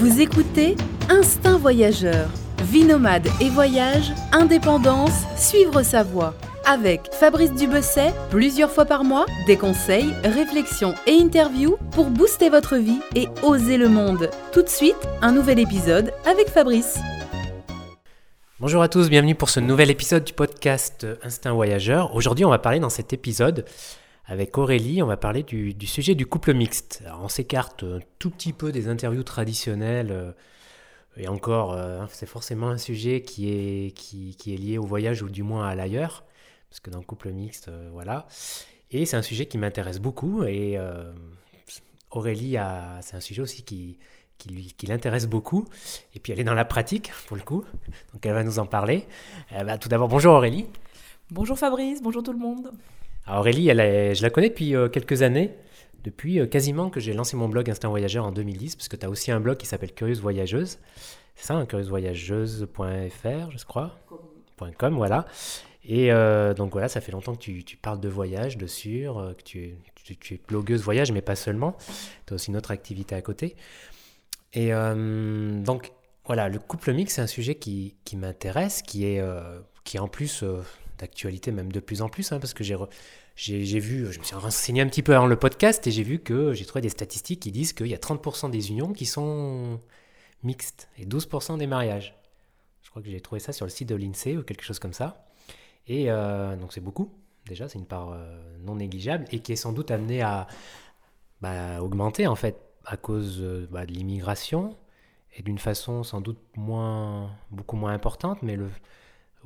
Vous écoutez Instinct Voyageur. Vie nomade et voyage, indépendance, suivre sa voie. Avec Fabrice Dubesset, plusieurs fois par mois, des conseils, réflexions et interviews pour booster votre vie et oser le monde. Tout de suite, un nouvel épisode avec Fabrice. Bonjour à tous, bienvenue pour ce nouvel épisode du podcast Instinct Voyageur. Aujourd'hui, on va parler dans cet épisode avec Aurélie, on va parler du, sujet du couple mixte. On s'écarte un tout petit peu des interviews traditionnelles. Euh, et encore, euh, c'est forcément un sujet qui est, lié au voyage ou du moins à l'ailleurs. Parce que dans le couple mixte, euh, voilà. Et c'est un sujet qui m'intéresse beaucoup. Et Aurélie, c'est un sujet aussi qui, qui, l'intéresse beaucoup. Et puis elle est dans la pratique, pour le coup. Donc elle va nous en parler. Bah, tout d'abord, bonjour Aurélie. Bonjour Fabrice, bonjour tout le monde. Aurélie, je la connais depuis euh, quelques années, depuis euh, quasiment que j'ai lancé mon blog Instinct Voyageur en 2010, parce que tu as aussi un blog qui s'appelle Curieuse Voyageuse. C'est ça, hein, curieusvoyageuse.fr, je crois. .com, voilà. Et euh, donc voilà, ça fait longtemps que tu, parles de voyage dessus, que tu, es blogueuse voyage, mais pas seulement. Tu as aussi une autre activité à côté. Et donc voilà, le couple mix, c'est un sujet qui, qui m'intéresse, qui est, qui est en plus d'actualité même de plus en plus, hein, parce que j'ai j'ai vu, je me suis renseigné un petit peu avant le podcast et j'ai vu que j'ai trouvé des statistiques qui disent qu'il y a 30% des unions qui sont mixtes et 12% des mariages. Je crois que j'ai trouvé ça sur le site de l'INSEE ou quelque chose comme ça. Et euh, donc c'est beaucoup, déjà, c'est une part euh, non négligeable et qui est sans doute amenée à bah, augmenter en fait à cause euh, bah, de l'immigration et d'une façon sans doute moins, beaucoup moins importante, mais le,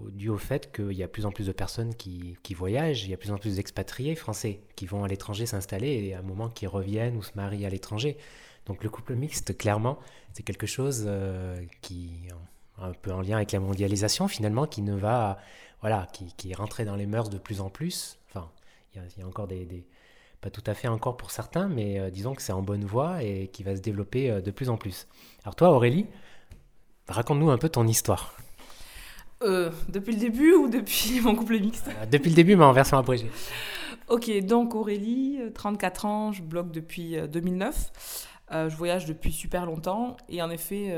dû au fait qu'il y a de plus en plus de personnes qui, voyagent, il y a de plus en plus d'expatriés français qui vont à l'étranger s'installer et à un moment qui reviennent ou se marient à l'étranger. Donc le couple mixte, clairement, c'est quelque chose euh, qui un peu en lien avec la mondialisation finalement, qui ne va, voilà, qui, est rentré dans les mœurs de plus en plus. Enfin, il y a, encore des, pas tout à fait encore pour certains, mais euh, disons que c'est en bonne voie et qui va se développer euh, de plus en plus. Alors toi, Aurélie, raconte-nous un peu ton histoire. Euh, depuis le début ou depuis mon couple mixte euh, Depuis le début, mais en version abrégée. Ok, donc Aurélie, 34 ans, je blogue depuis 2009. Euh, je voyage depuis super longtemps et en effet,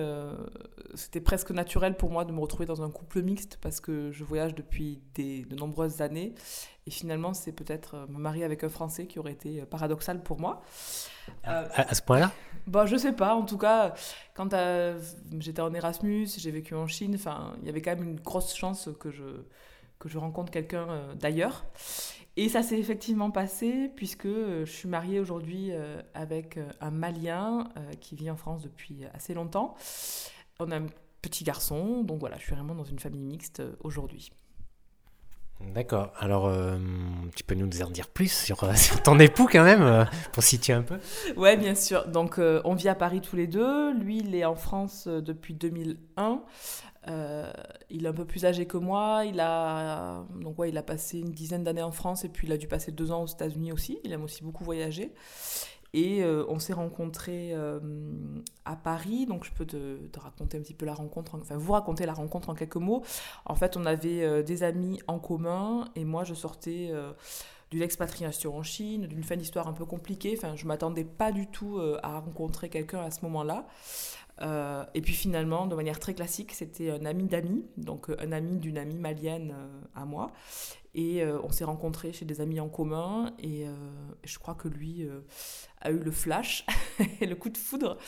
c'était presque naturel pour moi de me retrouver dans un couple mixte parce que je voyage depuis des, de nombreuses années et finalement, c'est peut-être me marier avec un Français qui aurait été paradoxal pour moi. à, ce point-là? Bah, Je sais pas. En tout cas, quand j'étais en Erasmus, j'ai vécu en Chine, il y avait quand même une grosse chance que je, que je rencontre quelqu'un euh, d'ailleurs. Et ça s'est effectivement passé puisque euh, je suis mariée aujourd'hui euh, avec un Malien qui vit en France depuis assez longtemps. On a un petit garçon, donc voilà, je suis vraiment dans une famille mixte aujourd'hui. D'accord. Alors, euh, tu peux nous en dire plus sur, euh, ton époux quand même, euh, pour situer un peu? Ouais, bien sûr. Donc, on vit à Paris tous les deux. Lui, il est en France depuis 2001. il est un peu plus âgé que moi. Il a, donc, ouais, il a passé une dizaine d'années en France et puis il a dû passer deux ans aux États-Unis aussi. Il aime aussi beaucoup voyager. Et euh, on s'est rencontrés euh, à Paris, donc je peux te, raconter un petit peu la rencontre, enfin vous raconter la rencontre en quelques mots. En fait, on avait euh, des amis en commun et moi je sortais d'une expatriation en Chine, d'une fin d'histoire un peu compliquée. Enfin, je m'attendais pas du tout à rencontrer quelqu'un à ce moment-là. Et puis finalement, de manière très classique, c'était un ami d'amis, donc un ami d'une amie malienne à moi. Et on s'est rencontrés chez des amis en commun. Et je crois que lui a eu le flash le coup de foudre.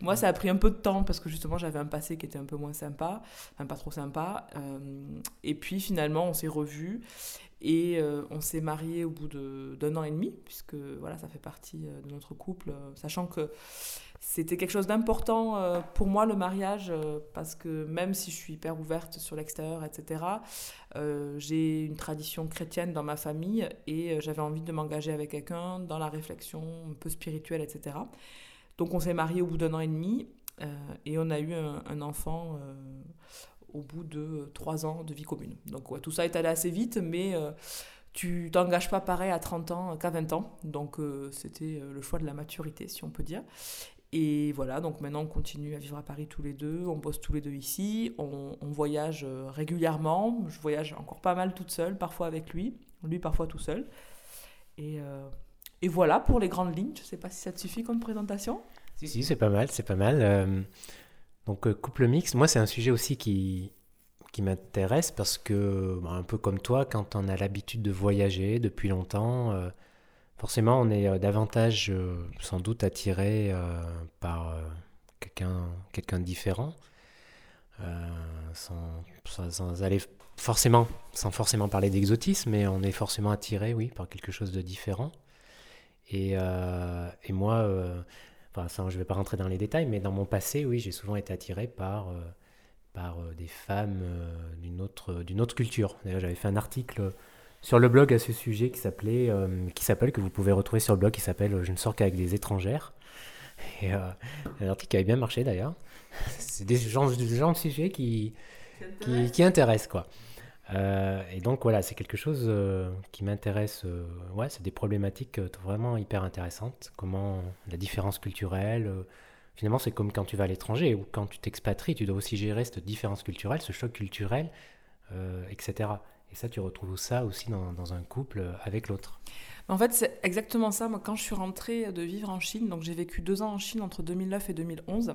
Moi, ça a pris un peu de temps parce que justement, j'avais un passé qui était un peu moins sympa, enfin pas trop sympa. Euh, et puis finalement, on s'est revus et euh, on s'est mariés au bout d'un an et demi, puisque voilà, ça fait partie euh, de notre couple, sachant que c'était quelque chose d'important euh, pour moi, le mariage, euh, parce que même si je suis hyper ouverte sur l'extérieur, etc., euh, j'ai une tradition chrétienne dans ma famille et j'avais envie de m'engager avec quelqu'un dans la réflexion un peu spirituelle, etc. Donc on s'est mariés au bout d'un an et demi et on a eu un, enfant au bout de trois ans de vie commune. Donc tout ça est allé assez vite, mais tu t'engages pas pareil à 30 ans qu'à 20 ans. Donc c'était le choix de la maturité, si on peut dire. Et voilà, donc maintenant on continue à vivre à Paris tous les deux, on bosse tous les deux ici, on, voyage euh, régulièrement, je voyage encore pas mal toute seule, parfois avec lui, lui parfois tout seul. Et, euh, et voilà pour les grandes lignes, je sais pas si ça te suffit comme présentation. Si, si, c'est pas mal, c'est pas mal. Euh, donc, euh, couple mixte, moi, c'est un sujet aussi qui, m'intéresse parce que, bah, un peu comme toi, quand on a l'habitude de voyager depuis longtemps, euh, forcément, on est davantage, sans doute, attiré par quelqu'un différent. Sans, forcément, sans forcément parler d'exotisme, mais on est forcément attiré, oui, par quelque chose de différent. Et moi, je ne vais pas rentrer dans les détails, mais dans mon passé, oui, j'ai souvent été attiré par, euh, par euh, des femmes euh, d'une autre, d'une autre culture. D'ailleurs, j'avais fait un article sur le blog à ce sujet qui s'appelait, qui s'appelle, que vous pouvez retrouver sur le blog, qui s'appelle Je ne sors qu'avec des étrangères. Et un article qui avait bien marché d'ailleurs. C'est des genres, des genres de sujets qui, qui, qui intéressent, quoi. Euh, et donc voilà, c'est quelque chose euh, qui m'intéresse. Euh, ouais, c'est des problématiques vraiment hyper intéressantes. Comment la différence culturelle, finalement, c'est comme quand tu vas à l'étranger ou quand tu t'expatries, tu dois aussi gérer cette différence culturelle, ce choc culturel, etc. Et ça, tu retrouves ça aussi dans, dans un couple avec l'autre. En fait, c'est exactement ça. Moi, quand je suis rentrée de vivre en Chine, donc j'ai vécu deux ans en Chine entre 2009 et 2011.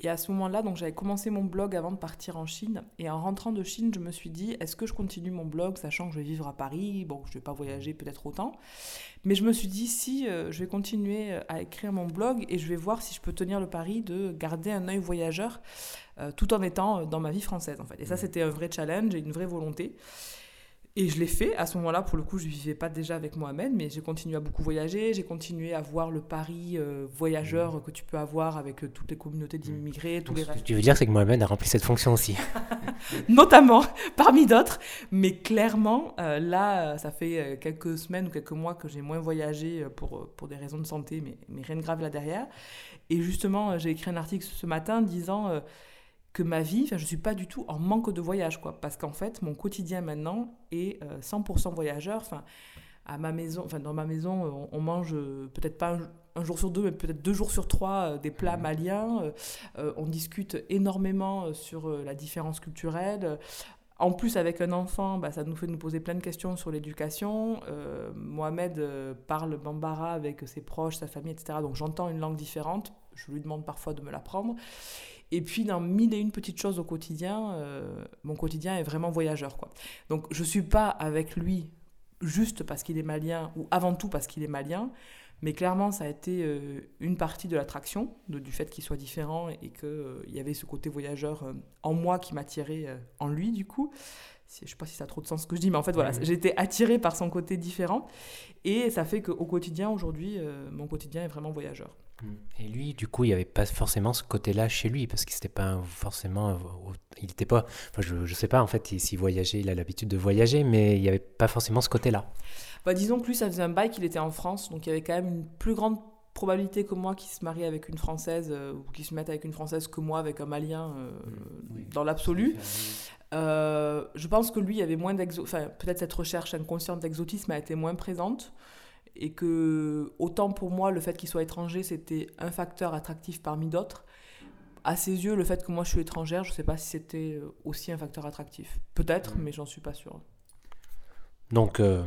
Et à ce moment-là, donc j'avais commencé mon blog avant de partir en Chine. Et en rentrant de Chine, je me suis dit, est-ce que je continue mon blog, sachant que je vais vivre à Paris? Bon, je ne vais pas voyager peut-être autant. Mais je me suis dit, si euh, je vais continuer euh, à écrire mon blog et je vais voir si je peux tenir le pari de garder un œil voyageur euh, tout en étant dans ma vie française, en fait. Et ça, mmh. c'était un vrai challenge et une vraie volonté. Et je l'ai fait. À ce moment-là, pour le coup, je ne vivais pas déjà avec Mohamed, mais j'ai continué à beaucoup voyager. J'ai continué à voir le Paris euh, voyageur mmh. que tu peux avoir avec euh, toutes les communautés d'immigrés. Tous les Ce que tu veux dire, c'est que Mohamed a rempli cette fonction aussi. Notamment, parmi d'autres. Mais clairement, euh, là, ça fait quelques semaines ou quelques mois que j'ai moins voyagé pour, pour des raisons de santé, mais, mais rien de grave là derrière. Et justement, j'ai écrit un article ce matin disant que ma vie, enfin, je suis pas du tout en manque de voyage, quoi. Parce qu'en fait, mon quotidien maintenant est 100% euh, voyageur. Enfin, à ma maison, enfin, dans ma maison, on, mange euh, peut-être pas un, jour sur deux, mais peut-être deux jours sur trois euh, des plats mmh. maliens. on discute énormément sur la différence culturelle. En plus, avec un enfant, bah, ça nous fait nous poser plein de questions sur l'éducation. Mohamed parle bambara avec ses proches, sa famille, etc. Donc j'entends une langue différente. Je lui demande parfois de me l'apprendre. Et puis, dans mille et une petites choses au quotidien, euh, mon quotidien est vraiment voyageur. Quoi. Donc, je ne suis pas avec lui juste parce qu'il est malien ou avant tout parce qu'il est malien, mais clairement, ça a été euh, une partie de l'attraction, du fait qu'il soit différent et qu'il euh, y avait ce côté voyageur en moi qui m'attirait en lui, du coup. Je ne sais pas si ça a trop de sens ce que je dis, mais en fait, voilà, j'ai été attirée par son côté différent. Et ça fait qu'au quotidien, aujourd'hui, mon quotidien est vraiment voyageur. Et lui, du coup, il n'y avait pas forcément ce côté-là chez lui, parce qu'il n'était pas forcément. Il n'était pas. Enfin, je ne sais pas, en fait, s'il voyageait, il a l'habitude de voyager, mais il n'y avait pas forcément ce côté-là. Bah, disons que lui, ça faisait un bail qu'il était en France, donc il y avait quand même une plus grande probabilité que moi qui se marie avec une Française, euh, ou qui se mette avec une Française que moi avec un Malien, euh, mm. dans l'absolu. Euh, je pense que lui, il y avait moins d'exo... Enfin, peut-être cette recherche inconsciente d'exotisme a été moins présente et que autant pour moi le fait qu'il soit étranger c'était un facteur attractif parmi d'autres. À ses yeux le fait que moi je suis étrangère je ne sais pas si c'était aussi un facteur attractif. Peut-être mm. mais j'en suis pas sûre. Donc euh,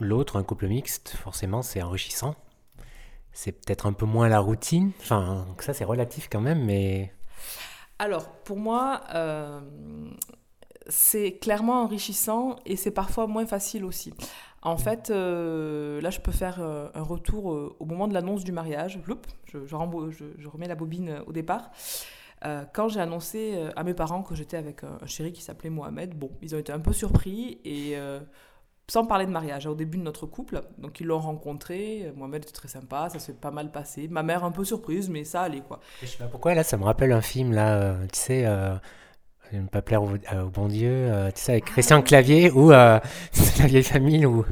l'autre un couple mixte forcément c'est enrichissant. C'est peut-être un peu moins la routine. Enfin ça c'est relatif quand même mais alors pour moi euh, c'est clairement enrichissant et c'est parfois moins facile aussi. En fait, euh, là, je peux faire euh, un retour euh, au moment de l'annonce du mariage. je, je, remets la bobine au départ. quand j'ai annoncé à mes parents que j'étais avec un, chéri qui s'appelait Mohamed, bon, ils ont été un peu surpris et sans parler de mariage, au début de notre couple. Donc ils l'ont rencontré, Mohamed était très sympa, ça s'est pas mal passé. Ma mère un peu surprise, mais ça allait quoi. Je sais pas pourquoi là, ça me rappelle un film là, tu sais ne pas plaire au, bon Dieu, euh, tu sais, avec Christian Clavier, ou euh, la vieille famille, ou,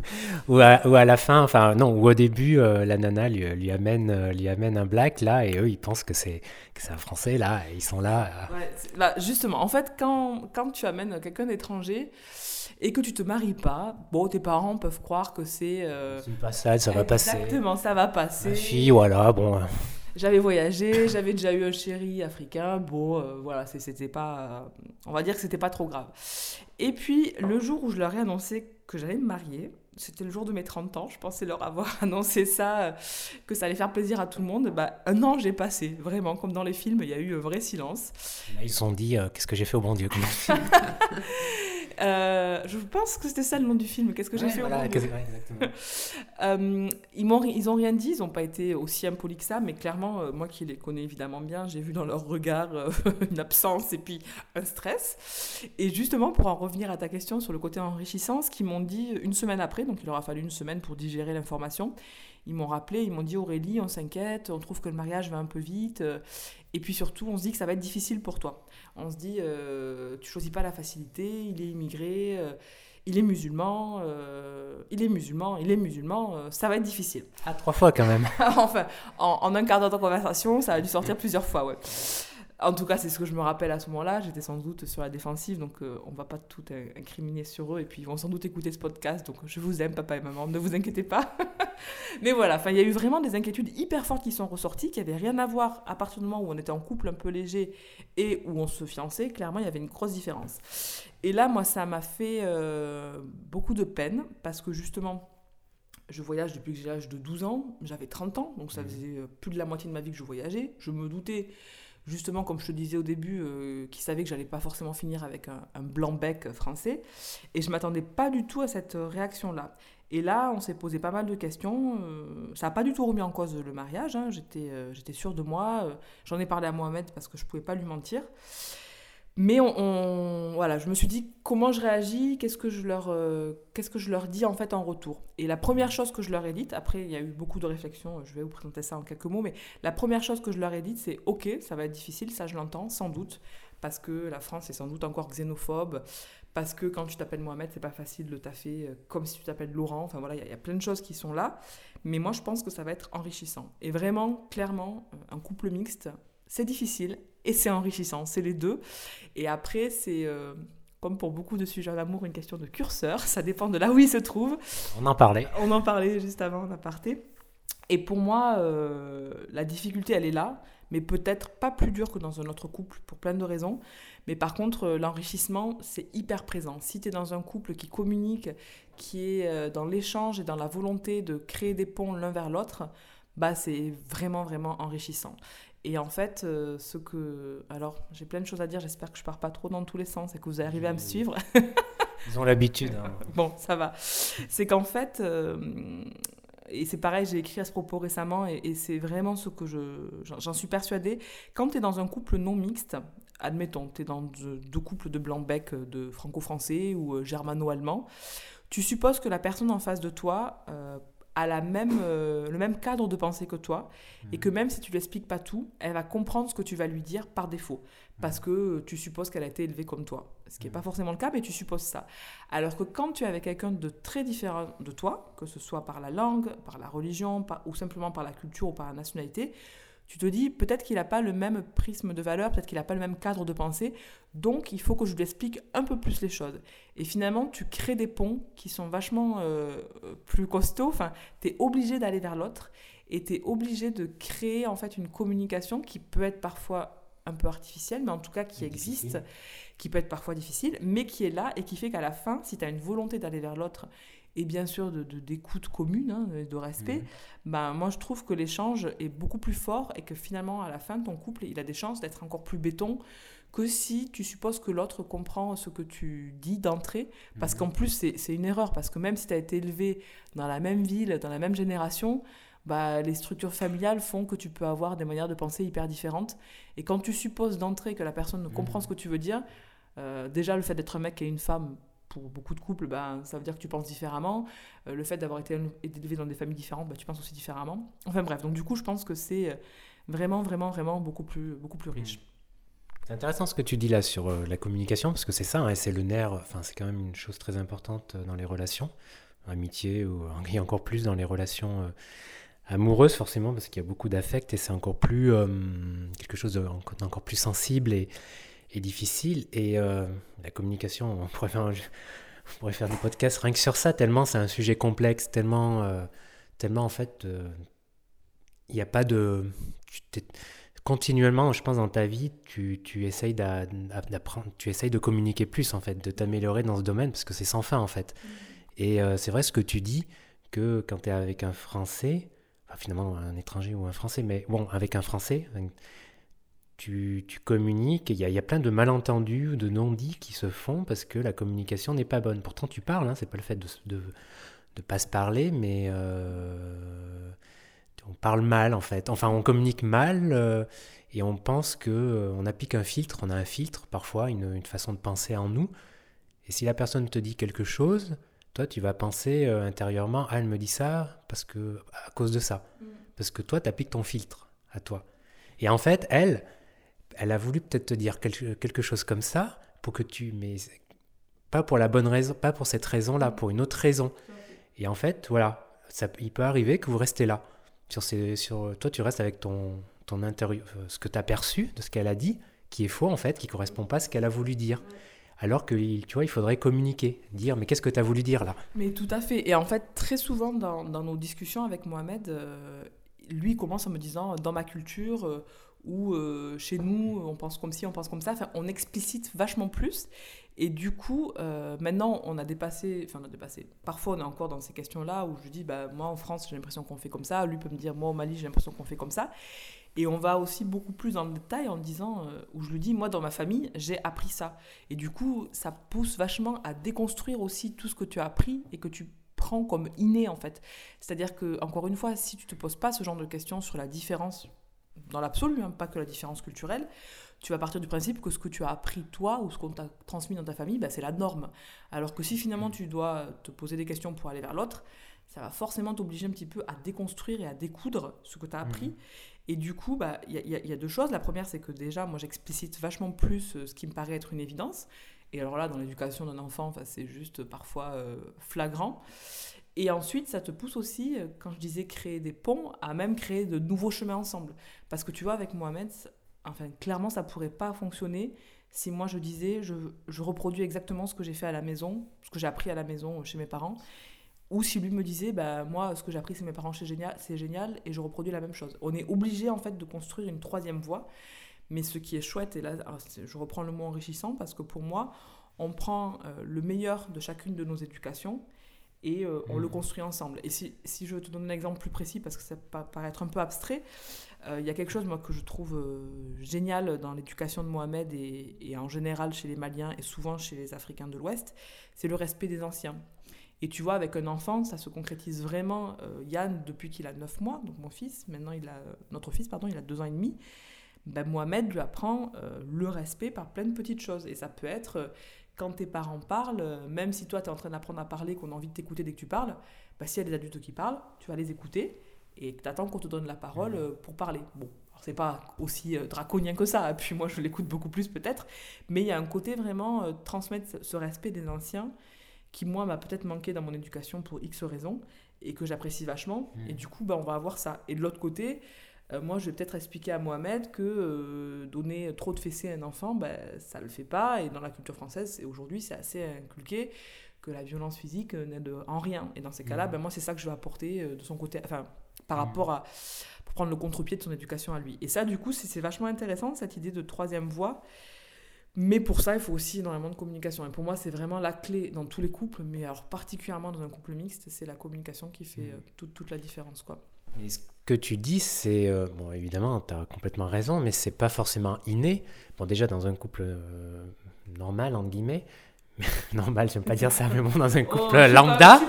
ou, à, ou, à, la fin, enfin non, ou au début, euh, la nana lui, lui, amène, lui amène un black, là, et eux, ils pensent que c'est un Français, là, et ils sont là. bah, justement, en fait, quand, quand tu amènes quelqu'un d'étranger, et que tu te maries pas, bon, tes parents peuvent croire que c'est... c'est une passade, ça va passer. Exactement, ça va passer. fille, voilà, bon j'avais voyagé, j'avais déjà eu un chéri africain. Bon, euh, voilà, c'était pas. on va dire que c'était pas trop grave. Et puis, le jour où je leur ai annoncé que j'allais me marier, c'était le jour de mes 30 ans, je pensais leur avoir annoncé ça, euh, que ça allait faire plaisir à tout le monde. Bah, un an j'ai passé, vraiment, comme dans les films, il y a eu un vrai silence. ils se sont dit, euh, qu'est-ce que j'ai fait au bon Dieu Euh, je pense que c'était ça le nom du film. Qu'est-ce que j'ai fait voilà, euh, Ils m'ont, ils ont rien dit. Ils n'ont pas été aussi impolis que ça, mais clairement, euh, moi qui les connais évidemment bien, j'ai vu dans leur regard une absence et puis un stress. Et justement, pour en revenir à ta question sur le côté enrichissant, ce qu'ils m'ont dit une semaine après, donc il aura fallu une semaine pour digérer l'information. Ils m'ont rappelé, ils m'ont dit Aurélie, on s'inquiète, on trouve que le mariage va un peu vite, et puis surtout, on se dit que ça va être difficile pour toi on se dit, euh, tu choisis pas la facilité, il est immigré, euh, il est musulman, euh, il est musulman, il est musulman, ça va être difficile. Ah, trois fois quand même. enfin, en, en, un quart d'heure de conversation, ça a dû sortir plusieurs fois, ouais. En tout cas, c'est ce que je me rappelle à ce moment-là. J'étais sans doute sur la défensive, donc euh, on va pas tout incriminer sur eux. Et puis ils vont sans doute écouter ce podcast, donc je vous aime, papa et maman, ne vous inquiétez pas. Mais voilà, il y a eu vraiment des inquiétudes hyper fortes qui sont ressorties, qui n'avaient rien à voir à partir du moment où on était en couple un peu léger et où on se fiançait. Clairement, il y avait une grosse différence. Et là, moi, ça m'a fait euh, beaucoup de peine, parce que justement, je voyage depuis que j'ai l'âge de 12 ans, j'avais 30 ans, donc ça mmh. faisait euh, plus de la moitié de ma vie que je voyageais. Je me doutais justement, comme je te disais au début, euh, qui savait que j'allais pas forcément finir avec un, blanc-bec français. Et je m'attendais pas du tout à cette réaction-là. Et là, on s'est posé pas mal de questions. Euh, ça n'a pas du tout remis en cause le mariage. Hein. J'étais, euh, sûre de moi. J'en ai parlé à Mohamed parce que je pouvais pas lui mentir. Mais on, voilà, je me suis dit comment je réagis, qu'est-ce que je leur, euh, qu'est-ce que je leur dis en fait en retour. Et la première chose que je leur ai dite, après il y a eu beaucoup de réflexions, je vais vous présenter ça en quelques mots, mais la première chose que je leur ai dite, c'est ok, ça va être difficile, ça je l'entends, sans doute, parce que la France est sans doute encore xénophobe, parce que quand tu t'appelles Mohamed, c'est pas facile de taffer euh, comme si tu t'appelles Laurent. Enfin voilà, il y, a plein de choses qui sont là, mais moi je pense que ça va être enrichissant. Et vraiment, clairement, euh, un couple mixte, c'est difficile et c'est enrichissant, c'est les deux. Et après, c'est euh, comme pour beaucoup de sujets d'amour, une question de curseur, ça dépend de là où il se trouve. On en parlait. On en parlait juste avant en aparté. Et pour moi, euh, la difficulté, elle est là, mais peut-être pas plus dure que dans un autre couple pour plein de raisons. Mais par contre, euh, l'enrichissement, c'est hyper présent. Si tu es dans un couple qui communique, qui est dans l'échange et dans la volonté de créer des ponts l'un vers l'autre, bah c'est vraiment, vraiment enrichissant. Et en fait, euh, ce que. Alors, j'ai plein de choses à dire, j'espère que je pars pas trop dans tous les sens et que vous arrivez à me suivre. Ils ont l'habitude. Hein. bon, ça va. C'est qu'en fait. Euh, et c'est pareil, j'ai écrit à ce propos récemment et, c'est vraiment ce que je, j'en suis persuadée. Quand tu es dans un couple non mixte, admettons, tu es dans deux, couples de blanc-bec, de franco-français ou euh, germano-allemand, tu supposes que la personne en face de toi a la même, euh, le même cadre de pensée que toi et mhm. que même si tu lui expliques pas tout, elle va comprendre ce que tu vas lui dire par défaut parce que tu supposes qu'elle a été élevée comme toi. Ce qui n'est pas mhm. forcément le cas, mais tu supposes ça. Alors que quand tu es avec quelqu'un de très différent de toi, que ce soit par la langue, par la religion, ou simplement par la culture ou par la nationalité, tu te dis peut-être qu'il n'a pas le même prisme de valeur, peut-être qu'il n'a pas le même cadre de pensée, donc il faut que je lui explique un peu plus les choses. Et finalement, tu crées des ponts qui sont vachement euh, plus costauds, enfin, tu es obligé d'aller vers l'autre et tu es obligé de créer en fait une communication qui peut être parfois un peu artificielle, mais en tout cas qui existe, qui peut être parfois difficile, mais qui est là et qui fait qu'à la fin, si tu as une volonté d'aller vers l'autre et bien sûr de, d'écoute commune, hein, de respect, ben, moi je trouve que l'échange est beaucoup plus fort et que finalement à la fin ton couple il a des chances d'être encore plus béton que si tu supposes que l'autre comprend ce que tu dis d'entrée. Parce qu'en plus c'est, une erreur, parce que même si tu as été élevé dans la même ville, dans la même génération, bah, les structures familiales font que tu peux avoir des manières de penser hyper différentes. Et quand tu supposes d'entrée que la personne ne comprend ce que tu veux dire, euh, déjà le fait d'être un mec et une femme, beaucoup de couples, bah, ça veut dire que tu penses différemment. Euh, le fait d'avoir été élevé dans des familles différentes, bah, tu penses aussi différemment. Enfin bref, donc du coup, je pense que c'est euh, vraiment, vraiment, vraiment beaucoup plus, beaucoup plus riche. C'est intéressant ce que tu dis là sur euh, la communication, parce que c'est ça, hein, c'est le nerf, enfin, c'est quand même une chose très importante dans les relations, amitié ou encore plus dans les relations amoureuses, forcément, parce qu'il y a beaucoup d'affect et c'est encore plus, quelque chose d'encore plus sensible et est difficile. Et euh, la communication, on pourrait, faire, on pourrait faire des podcasts rien que sur ça, tellement c'est un sujet complexe, tellement, euh, tellement en fait, euh, il n'y a pas de... continuellement, je pense, dans ta vie, tu, tu essayes d'apprendre, tu essayes de communiquer plus, en fait, de t'améliorer dans ce domaine, parce que c'est sans fin, en fait. Et euh, c'est vrai ce que tu dis, que quand tu es avec un Français, finalement un étranger ou un Français, mais bon, avec un Français, tu, tu communiques, il y, a, il y, a plein de malentendus, de non-dits qui se font parce que la communication n'est pas bonne. Pourtant, tu parles, hein, c'est pas le fait de ne de, pas se parler, mais euh, on parle mal en fait. Enfin, on communique mal euh, et on pense que euh, on applique un filtre, on a un filtre, parfois une, une, façon de penser en nous. Et si la personne te dit quelque chose, toi, tu vas penser intérieurement, ah, elle me dit ça parce que à cause de ça. Mm. Parce que toi, tu appliques ton filtre à toi. Et en fait, elle, elle a voulu peut-être te dire quelque, chose comme ça pour que tu. Mais pas pour la bonne raison, pas pour cette raison-là, pour une autre raison. Et en fait, voilà, ça, il peut arriver que vous restez là. Sur ces, sur, toi, tu restes avec ton, ton intérieur, euh, ce que tu as perçu de ce qu'elle a dit, qui est faux en fait, qui correspond pas à ce qu'elle a voulu dire. Alors que tu vois, il faudrait communiquer, dire mais qu'est-ce que tu as voulu dire là? Mais tout à fait. Et en fait, très souvent dans, dans nos discussions avec Mohamed, euh, lui commence en me disant dans ma culture, euh, où euh, chez nous, on pense comme ci, on pense comme ça. Enfin, on explicite vachement plus. Et du coup, euh, maintenant, on a dépassé, enfin, on a dépassé. Parfois, on est encore dans ces questions-là où je dis, bah, moi, en France, j'ai l'impression qu'on fait comme ça. Lui peut me dire, moi, au Mali, j'ai l'impression qu'on fait comme ça. Et on va aussi beaucoup plus dans le détail en disant, euh, où je lui dis, moi, dans ma famille, j'ai appris ça. Et du coup, ça pousse vachement à déconstruire aussi tout ce que tu as appris et que tu prends comme inné, en fait. C'est-à-dire que, encore une fois, si tu te poses pas ce genre de questions sur la différence dans l'absolu, hein, pas que la différence culturelle, tu vas partir du principe que ce que tu as appris toi ou ce qu'on t'a transmis dans ta famille, bah, c'est la norme. Alors que si finalement tu dois te poser des questions pour aller vers l'autre, ça va forcément t'obliger un petit peu à déconstruire et à découdre ce que tu as appris. Mmh. Et du coup, bah, il y, y, a deux choses. La première, c'est que déjà, moi, j'explicite vachement plus euh, ce qui me paraît être une évidence. Et alors là, dans l'éducation d'un enfant, c'est juste parfois euh, flagrant. Et ensuite, ça te pousse aussi, euh, quand je disais créer des ponts, à même créer de nouveaux chemins ensemble. Parce que tu vois, avec Mohamed, enfin, clairement, ça pourrait pas fonctionner si moi je disais, je, reproduis exactement ce que j'ai fait à la maison, ce que j'ai appris à la maison chez mes parents. Ou si lui me disait, bah, moi, ce que j'ai appris chez mes parents, c'est génial, c'est génial, et je reproduis la même chose. On est obligé, en fait, de construire une troisième voie. Mais ce qui est chouette, et là, je reprends le mot enrichissant, parce que pour moi, on prend euh, le meilleur de chacune de nos éducations et euh, on le mmh. construit ensemble. Et si, si, je te donne un exemple plus précis, parce que ça peut paraître un peu abstrait, euh, il y a quelque chose moi, que je trouve euh, génial dans l'éducation de Mohamed et, et, en général chez les Maliens et souvent chez les Africains de l'Ouest, c'est le respect des anciens. Et tu vois, avec un enfant, ça se concrétise vraiment. Yann, depuis qu'il a 9 mois, donc mon fils, maintenant il a, notre fils, pardon, il a 2 ans et demi, ben Mohamed lui apprend le respect par plein de petites choses. Et ça peut être quand tes parents parlent, euh, même si toi tu es en train d'apprendre à parler, qu'on a envie de t'écouter dès que tu parles, bah, s'il y a des adultes qui parlent, tu vas les écouter et tu attends qu'on te donne la parole mmh. euh, pour parler. Bon, c'est pas aussi euh, draconien que ça, puis moi je l'écoute beaucoup plus peut-être, mais il y a un côté vraiment transmettre ce respect des anciens qui moi m'a peut-être manqué dans mon éducation pour X raisons et que j'apprécie vachement. Mmh. Et du coup, bah, on va avoir ça. Et de l'autre côté, euh, moi, je vais peut-être expliquer à Mohamed que euh, donner trop de fessées à un enfant, ben, ça ne le fait pas. Et dans la culture française, aujourd'hui, c'est assez inculqué que la violence physique n'aide en rien. Et dans ces cas-là, ben, moi, c'est ça que je vais apporter euh, de son côté, enfin, par mmh. rapport à. pour prendre le contre-pied de son éducation à lui. Et ça, du coup, c'est vachement intéressant, cette idée de troisième voie. Mais pour ça, il faut aussi énormément de communication. Et pour moi, c'est vraiment la clé dans tous les couples, mais alors particulièrement dans un couple mixte, c'est la communication qui fait mmh. toute, toute la différence. quoi. Et ce que tu dis, c'est. Euh, bon, évidemment, tu as complètement raison, mais c'est pas forcément inné. Bon, déjà, dans un couple euh, normal, entre guillemets. normal, j'aime pas dire ça, mais bon, dans un oh, couple lambda.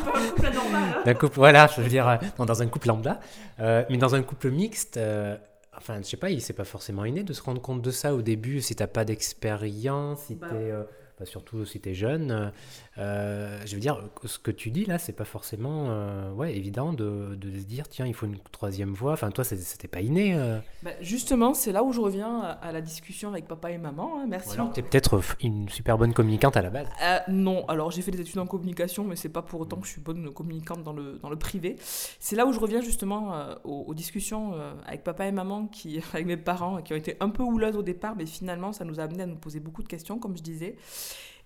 D'un couple, voilà, je veux dire, euh, dans un couple lambda. mais dans un couple mixte, enfin, je sais pas, c'est pas forcément inné de se rendre compte de ça au début, si t'as pas d'expérience, si bah. t'es surtout si tu es jeune. Euh, je veux dire, ce que tu dis là, c'est pas forcément euh, ouais, évident de, de, se dire, tiens, il faut une troisième voie. Enfin, toi, c'était pas inné. Euh. Bah, justement, c'est là où je reviens à la discussion avec papa et maman. Hein, merci. tu es peut-être une super bonne communicante à la base. non, alors j'ai fait des études en communication, mais c'est pas pour autant que je suis bonne communicante dans le, dans le privé. C'est là où je reviens justement aux, aux, discussions avec papa et maman, qui, avec mes parents, qui ont été un peu houleuses au départ, mais finalement, ça nous a amené à nous poser beaucoup de questions, comme je disais.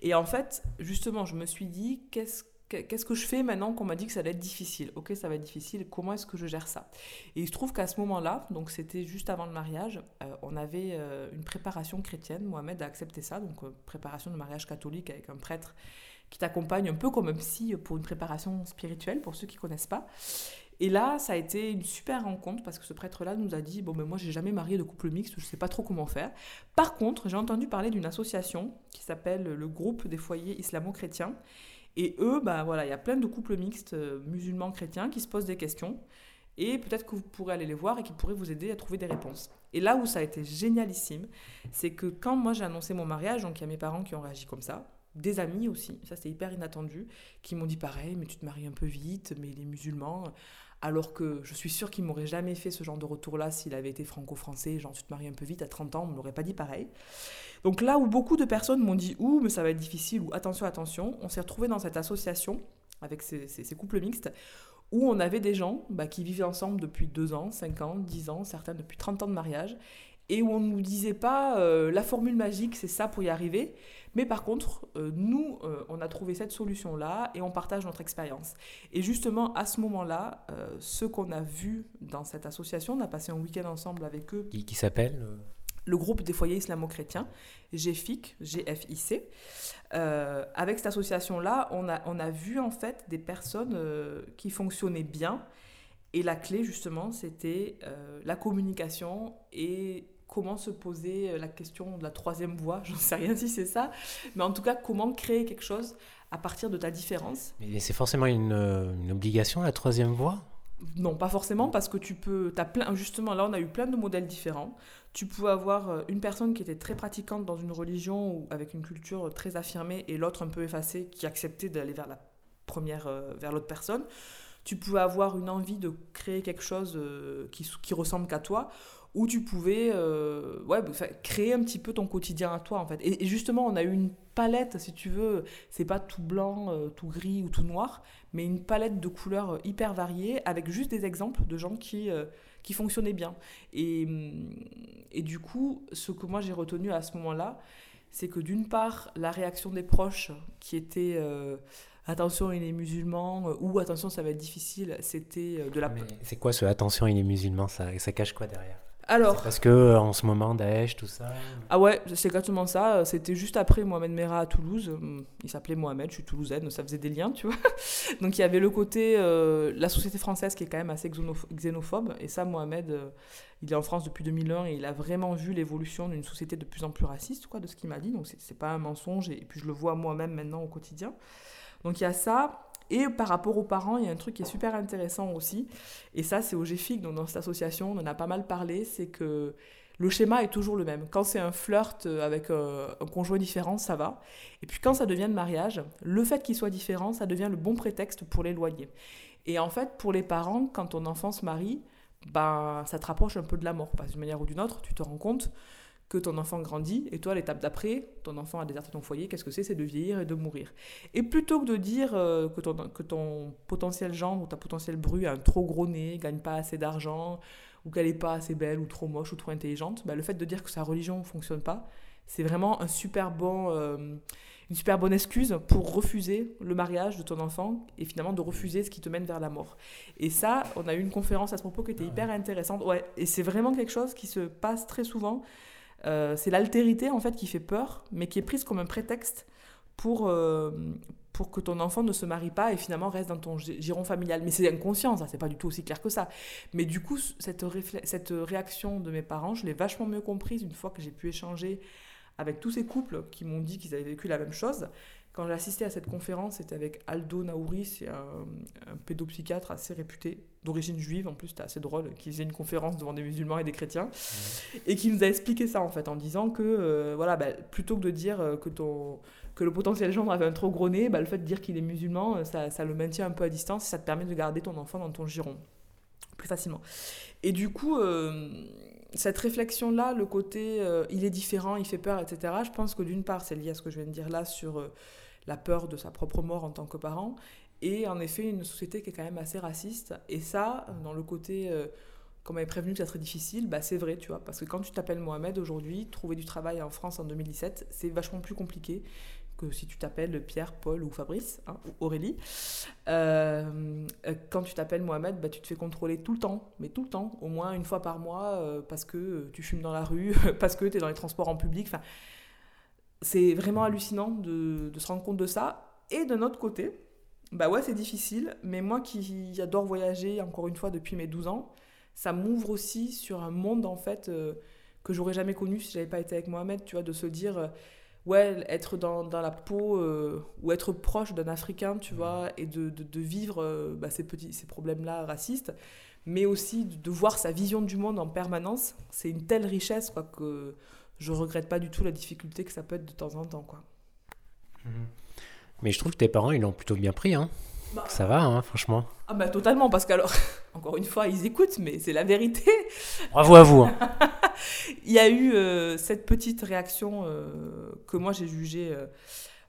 Et en fait, justement, je me suis dit, qu'est-ce que je fais maintenant qu'on m'a dit que ça allait être difficile? Ok, ça va être difficile, comment est-ce que je gère ça? Et il se trouve qu'à ce moment-là, donc c'était juste avant le mariage, euh, on avait euh, une préparation chrétienne, Mohamed a accepté ça, donc euh, préparation de mariage catholique avec un prêtre qui t'accompagne un peu comme un psy pour une préparation spirituelle, pour ceux qui connaissent pas. Et là, ça a été une super rencontre parce que ce prêtre-là nous a dit Bon, ben moi, j'ai jamais marié de couple mixte, je sais pas trop comment faire. Par contre, j'ai entendu parler d'une association qui s'appelle le Groupe des foyers islamo-chrétiens. Et eux, ben voilà, il y a plein de couples mixtes euh, musulmans chrétiens qui se posent des questions. Et peut-être que vous pourrez aller les voir et qu'ils pourraient vous aider à trouver des réponses. Et là où ça a été génialissime, c'est que quand moi j'ai annoncé mon mariage, donc il y a mes parents qui ont réagi comme ça, des amis aussi, ça c'était hyper inattendu, qui m'ont dit pareil, mais tu te maries un peu vite, mais les musulmans, alors que je suis sûre qu'il m'aurait jamais fait ce genre de retour-là s'il avait été franco-français, genre tu te maries un peu vite à 30 ans, on ne m'aurait pas dit pareil. Donc là où beaucoup de personnes m'ont dit ouh mais ça va être difficile ou attention attention, on s'est retrouvé dans cette association avec ces, couples mixtes où on avait des gens bah, qui vivaient ensemble depuis 2 ans, 5 ans, 10 ans, certains depuis 30 ans de mariage, et où on ne nous disait pas euh, la formule magique, c'est ça pour y arriver, mais par contre, euh, nous, euh, on a trouvé cette solution-là et on partage notre expérience. Et justement, à ce moment-là, ce qu'on a vu dans cette association, on a passé un week-end ensemble avec eux. Qui, qui s'appelle le groupe des foyers islamo-chrétiens, GFIC, GFIC. avec cette association-là, on a, on a vu en fait des personnes qui fonctionnaient bien. Et la clé, justement, c'était la communication et comment se poser euh, la question de la troisième voie, j'en sais rien si c'est ça, mais en tout cas, comment créer quelque chose à partir de ta différence. Mais c'est forcément une, euh, une, obligation, la troisième voie? Non, pas forcément, parce que tu peux, as plein, justement, là, on a eu plein de modèles différents. Tu peux avoir euh, une personne qui était très pratiquante dans une religion ou avec une culture très affirmée et l'autre un peu effacée qui acceptait d'aller vers la première, vers l'autre personne. Tu pouvais avoir une envie de créer quelque chose qui, qui ressemble qu'à toi où tu pouvais euh, ouais, bah, créer un petit peu ton quotidien à toi en fait. Et, justement, on a eu une palette, si tu veux, c'est pas tout blanc, euh, tout gris ou tout noir, mais une palette de couleurs euh, hyper variées avec juste des exemples de gens qui, qui fonctionnaient bien. Et, et du coup, ce que moi j'ai retenu à ce moment-là, c'est que d'une part, la réaction des proches qui était attention, il est musulman ou attention, ça va être difficile, c'était de la. c'est quoi ce attention, il est musulman ça, ça cache quoi derrière? Alors. Parce que euh, en ce moment, Daesh, tout ça. Ah ouais, c'est exactement ça. C'était juste après Mohamed Merah à Toulouse. Il s'appelait Mohamed, je suis toulousaine, ça faisait des liens, tu vois. Donc il y avait le côté, euh, la société française qui est quand même assez xénophobe. Et ça, Mohamed, euh, il est en France depuis 2001 et il a vraiment vu l'évolution d'une société de plus en plus raciste, quoi, de ce qu'il m'a dit. Donc c'est pas un mensonge. Et puis je le vois moi-même maintenant au quotidien. Donc il y a ça. Et par rapport aux parents, il y a un truc qui est super intéressant aussi. Et ça, c'est au GFIC, donc dans cette association, on en a pas mal parlé. C'est que le schéma est toujours le même. Quand c'est un flirt avec euh, un conjoint différent, ça va. Et puis quand ça devient le mariage, le fait qu'il soit différent, ça devient le bon prétexte pour l'éloigner. Et en fait, pour les parents, quand ton enfant se marie, ben, ça te rapproche un peu de la mort. D'une manière ou d'une autre, tu te rends compte que ton enfant grandit, et toi, l'étape d'après, ton enfant a déserté ton foyer, qu'est-ce que c'est C'est de vieillir et de mourir. Et plutôt que de dire euh, que, ton, que ton potentiel gendre ou ta potentielle bru a un trop gros nez, gagne pas assez d'argent, ou qu'elle est pas assez belle, ou trop moche, ou trop intelligente, bah, le fait de dire que sa religion ne fonctionne pas, c'est vraiment un super bon, euh, une super bonne excuse pour refuser le mariage de ton enfant et finalement de refuser ce qui te mène vers la mort. Et ça, on a eu une conférence à ce propos qui était hyper intéressante. Ouais, et c'est vraiment quelque chose qui se passe très souvent. Euh, c'est l'altérité en fait qui fait peur, mais qui est prise comme un prétexte pour, euh, pour que ton enfant ne se marie pas et finalement reste dans ton giron familial. Mais c'est inconscient, ça, c'est pas du tout aussi clair que ça. Mais du coup, cette, cette réaction de mes parents, je l'ai vachement mieux comprise une fois que j'ai pu échanger avec tous ces couples qui m'ont dit qu'ils avaient vécu la même chose. Quand j'ai assisté à cette conférence, c'était avec Aldo Naouri, c'est un, pédopsychiatre assez réputé, d'origine juive, en plus c'était assez drôle, qui faisait une conférence devant des musulmans et des chrétiens, et qui nous a expliqué ça en fait, en disant que euh, voilà, bah, plutôt que de dire euh, que, ton, que le potentiel gendre avait un trop gros nez, bah, le fait de dire qu'il est musulman, euh, ça, ça, le maintient un peu à distance et ça te permet de garder ton enfant dans ton giron plus facilement. Et du coup, cette réflexion-là, le côté il est différent, il fait peur, etc., je pense que d'une part, c'est lié à ce que je viens de dire là sur la peur de sa propre mort en tant que parent, et en effet une société qui est quand même assez raciste. Et ça, dans le côté, euh, comme elle est prévenu que ça serait difficile, bah c'est vrai, tu vois, parce que quand tu t'appelles Mohamed aujourd'hui, trouver du travail en France en 2017, c'est vachement plus compliqué que si tu t'appelles Pierre, Paul ou Fabrice, hein, ou Aurélie. Euh, euh, quand tu t'appelles Mohamed, bah, tu te fais contrôler tout le temps, mais tout le temps, au moins une fois par mois, parce que tu fumes dans la rue, parce que tu es dans les transports en public. C'est vraiment hallucinant de, se rendre compte de ça. Et d'un autre côté, bah ouais, c'est difficile, mais moi qui adore voyager, encore une fois, depuis mes 12 ans, ça m'ouvre aussi sur un monde, en fait, euh, que j'aurais jamais connu si j'avais pas été avec Mohamed, tu vois, de se dire, euh, ouais, être dans, dans la peau euh, ou être proche d'un Africain, tu vois, et de, de, de vivre bah, ces, petits, ces problèmes-là racistes, mais aussi de, de, voir sa vision du monde en permanence, c'est une telle richesse, quoi, que je regrette pas du tout la difficulté que ça peut être de temps en temps, quoi. Mais je trouve que tes parents, ils l'ont plutôt bien pris, hein. Bah, ça va, hein, franchement. Ah bah totalement, parce qu'alors, encore une fois, ils écoutent, mais c'est la vérité. Bravo à vous. Hein. Il y a eu euh, cette petite réaction euh, que moi j'ai jugée euh,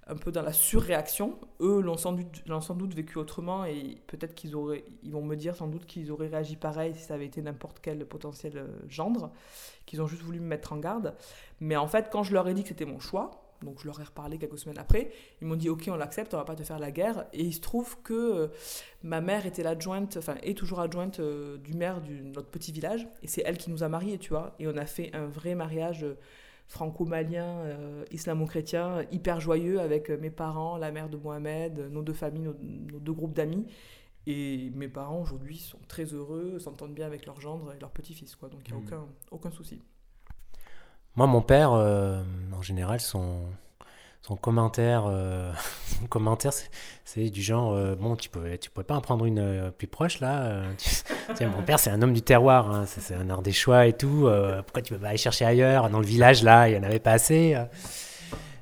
un peu dans la surréaction. Eux l'ont sans doute, vécu autrement et peut-être qu'ils auraient, ils vont me dire sans doute qu'ils auraient réagi pareil si ça avait été n'importe quel potentiel euh, gendre, qu'ils ont juste voulu me mettre en garde. Mais en fait, quand je leur ai dit que c'était mon choix, donc je leur ai reparlé quelques semaines après. Ils m'ont dit ok on l'accepte, on va pas te faire la guerre. Et il se trouve que euh, ma mère était l'adjointe, enfin est toujours adjointe euh, du maire de notre petit village. Et c'est elle qui nous a mariés, tu vois. Et on a fait un vrai mariage franco-malien, euh, islamo-chrétien, hyper joyeux avec euh, mes parents, la mère de Mohamed, nos deux familles, nos, nos deux groupes d'amis. Et mes parents aujourd'hui sont très heureux, s'entendent bien avec leur gendre et leur petit-fils, quoi. Donc il n'y a Mmh. aucun, aucun souci. Moi, mon père, euh, en général, son, son commentaire, euh, son commentaire c'est- du genre euh, Bon, tu pouvais, tu pouvais pas en prendre une euh, plus proche là euh, tu- Tiens, Mon père, c'est un homme du terroir, hein, c'est un art des choix et tout. euh, pourquoi tu peux pas aller chercher ailleurs? Dans le village, là, il y en avait pas assez.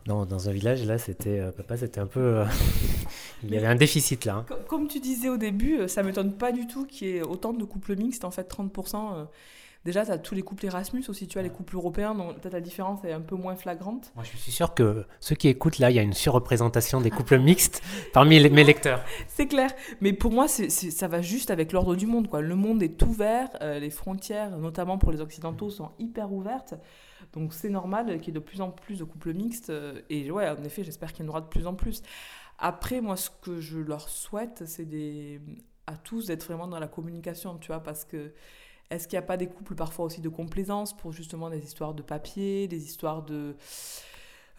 Non, dans un village, là, c'était. euh, papa, c'était un peu. euh, il y avait un déficit là. hein. Com- Comme tu disais au début, ça m'étonne pas du tout qu'il y ait autant de couples mixtes, en fait 30%. Déjà, tu as tous les couples Erasmus aussi, tu vois, les couples européens, donc peut-être la différence est un peu moins flagrante. Moi, je suis sûr que ceux qui écoutent là, il y a une surreprésentation des couples mixtes parmi les- mes lecteurs. C'est clair, mais pour moi, ça va juste avec l'ordre du monde. Quoi. Le monde est ouvert, euh, les frontières, notamment pour les Occidentaux, sont hyper ouvertes. Donc c'est normal qu'il y ait de plus en plus de couples mixtes. euh, et ouais, en effet, j'espère qu'il y en aura de plus en plus. Après, moi, ce que je leur souhaite, c'est des... à tous d'être vraiment dans la communication, tu vois, parce que est-ce qu'il n'y a pas des couples parfois aussi de complaisance pour justement des histoires de papier, des histoires de,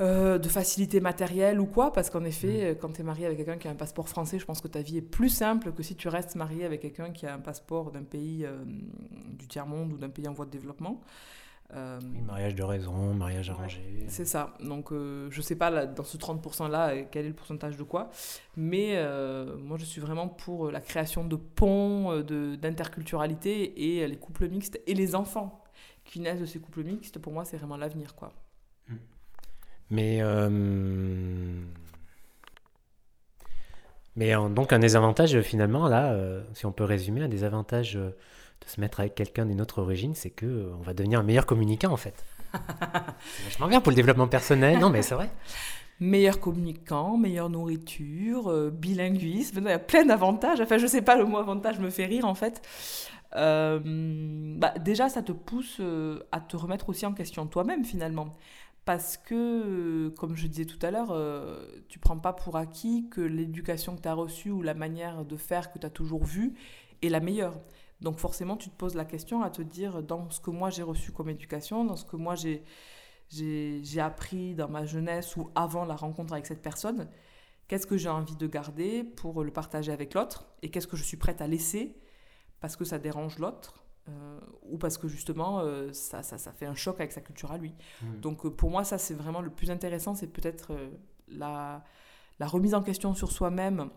euh, de facilité matérielle ou quoi? Parce qu'en effet, euh, quand tu es marié avec quelqu'un qui a un passeport français, je pense que ta vie est plus simple que si tu restes marié avec quelqu'un qui a un passeport d'un pays euh, du tiers-monde ou d'un pays en voie de développement. Euh, mariage de raison, mariage arrangé. c'est ça. Donc, euh, je sais pas, là, dans ce 30%-là, euh, quel est le pourcentage de quoi. Mais euh, moi, je suis vraiment pour euh, la création de ponts, de- d'interculturalité et les couples mixtes et les enfants qui naissent de ces couples mixtes. Pour moi, c'est vraiment l'avenir, quoi. Mais, euh, mais en- donc un des avantages finalement là, si on peut résumer, un des avantages euh, de se mettre avec quelqu'un d'une autre origine, c'est que euh, on va devenir un meilleur communicant en fait. c'est vachement bien pour le développement personnel, non mais c'est vrai. Meilleur communicant, meilleure nourriture, euh, bilinguisme, il y a plein d'avantages. Enfin, je sais pas, le mot avantage me fait rire en fait. Euh, bah, déjà, ça te pousse euh, à te remettre aussi en question toi-même finalement. Parce que, comme je disais tout à l'heure, tu prends pas pour acquis que l'éducation que tu as reçue ou la manière de faire que tu as toujours vue est la meilleure. Donc forcément, tu te poses la question à te dire, dans ce que moi j'ai reçu comme éducation, dans ce que moi j'ai j'ai j'ai appris dans ma jeunesse ou avant la rencontre avec cette personne, qu'est-ce que j'ai envie de garder pour le partager avec l'autre et qu'est-ce que je suis prête à laisser parce que ça dérange l'autre euh, ou parce que justement euh, ça, ça, ça fait un choc avec sa culture à lui. Donc euh, pour moi, ça c'est vraiment le plus intéressant, c'est peut-être la, la remise en question sur soi-même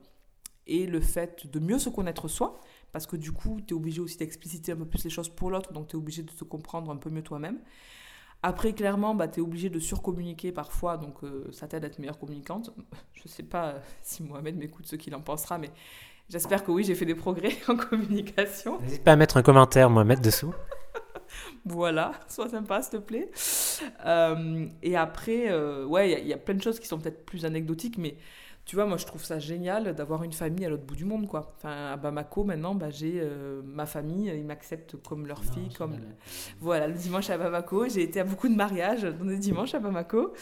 et le fait de mieux se connaître soi, parce que du coup, tu es obligé aussi d'expliciter un peu plus les choses pour l'autre, donc tu es obligé de te comprendre un peu mieux toi-même. Après, clairement, bah, tu es obligé de surcommuniquer parfois, donc euh, ça t'aide à être meilleure communicante. Je sais pas euh, si Mohamed m'écoute ce qu'il en pensera, mais j'espère que oui, j'ai fait des progrès en communication. N'hésite pas à mettre un commentaire, mettre dessous. Voilà, sois sympa, s'il te plaît. Euh, et après, euh, ouais, il y a- il y, a plein de choses qui sont peut-être plus anecdotiques, mais tu vois, moi, je trouve ça génial d'avoir une famille à l'autre bout du monde, quoi. Enfin, à Bamako, maintenant, bah, j'ai euh, ma famille, ils m'acceptent comme leur fille, comme... Voilà, le dimanche à Bamako, j'ai été à beaucoup de mariages dans des dimanches à Bamako.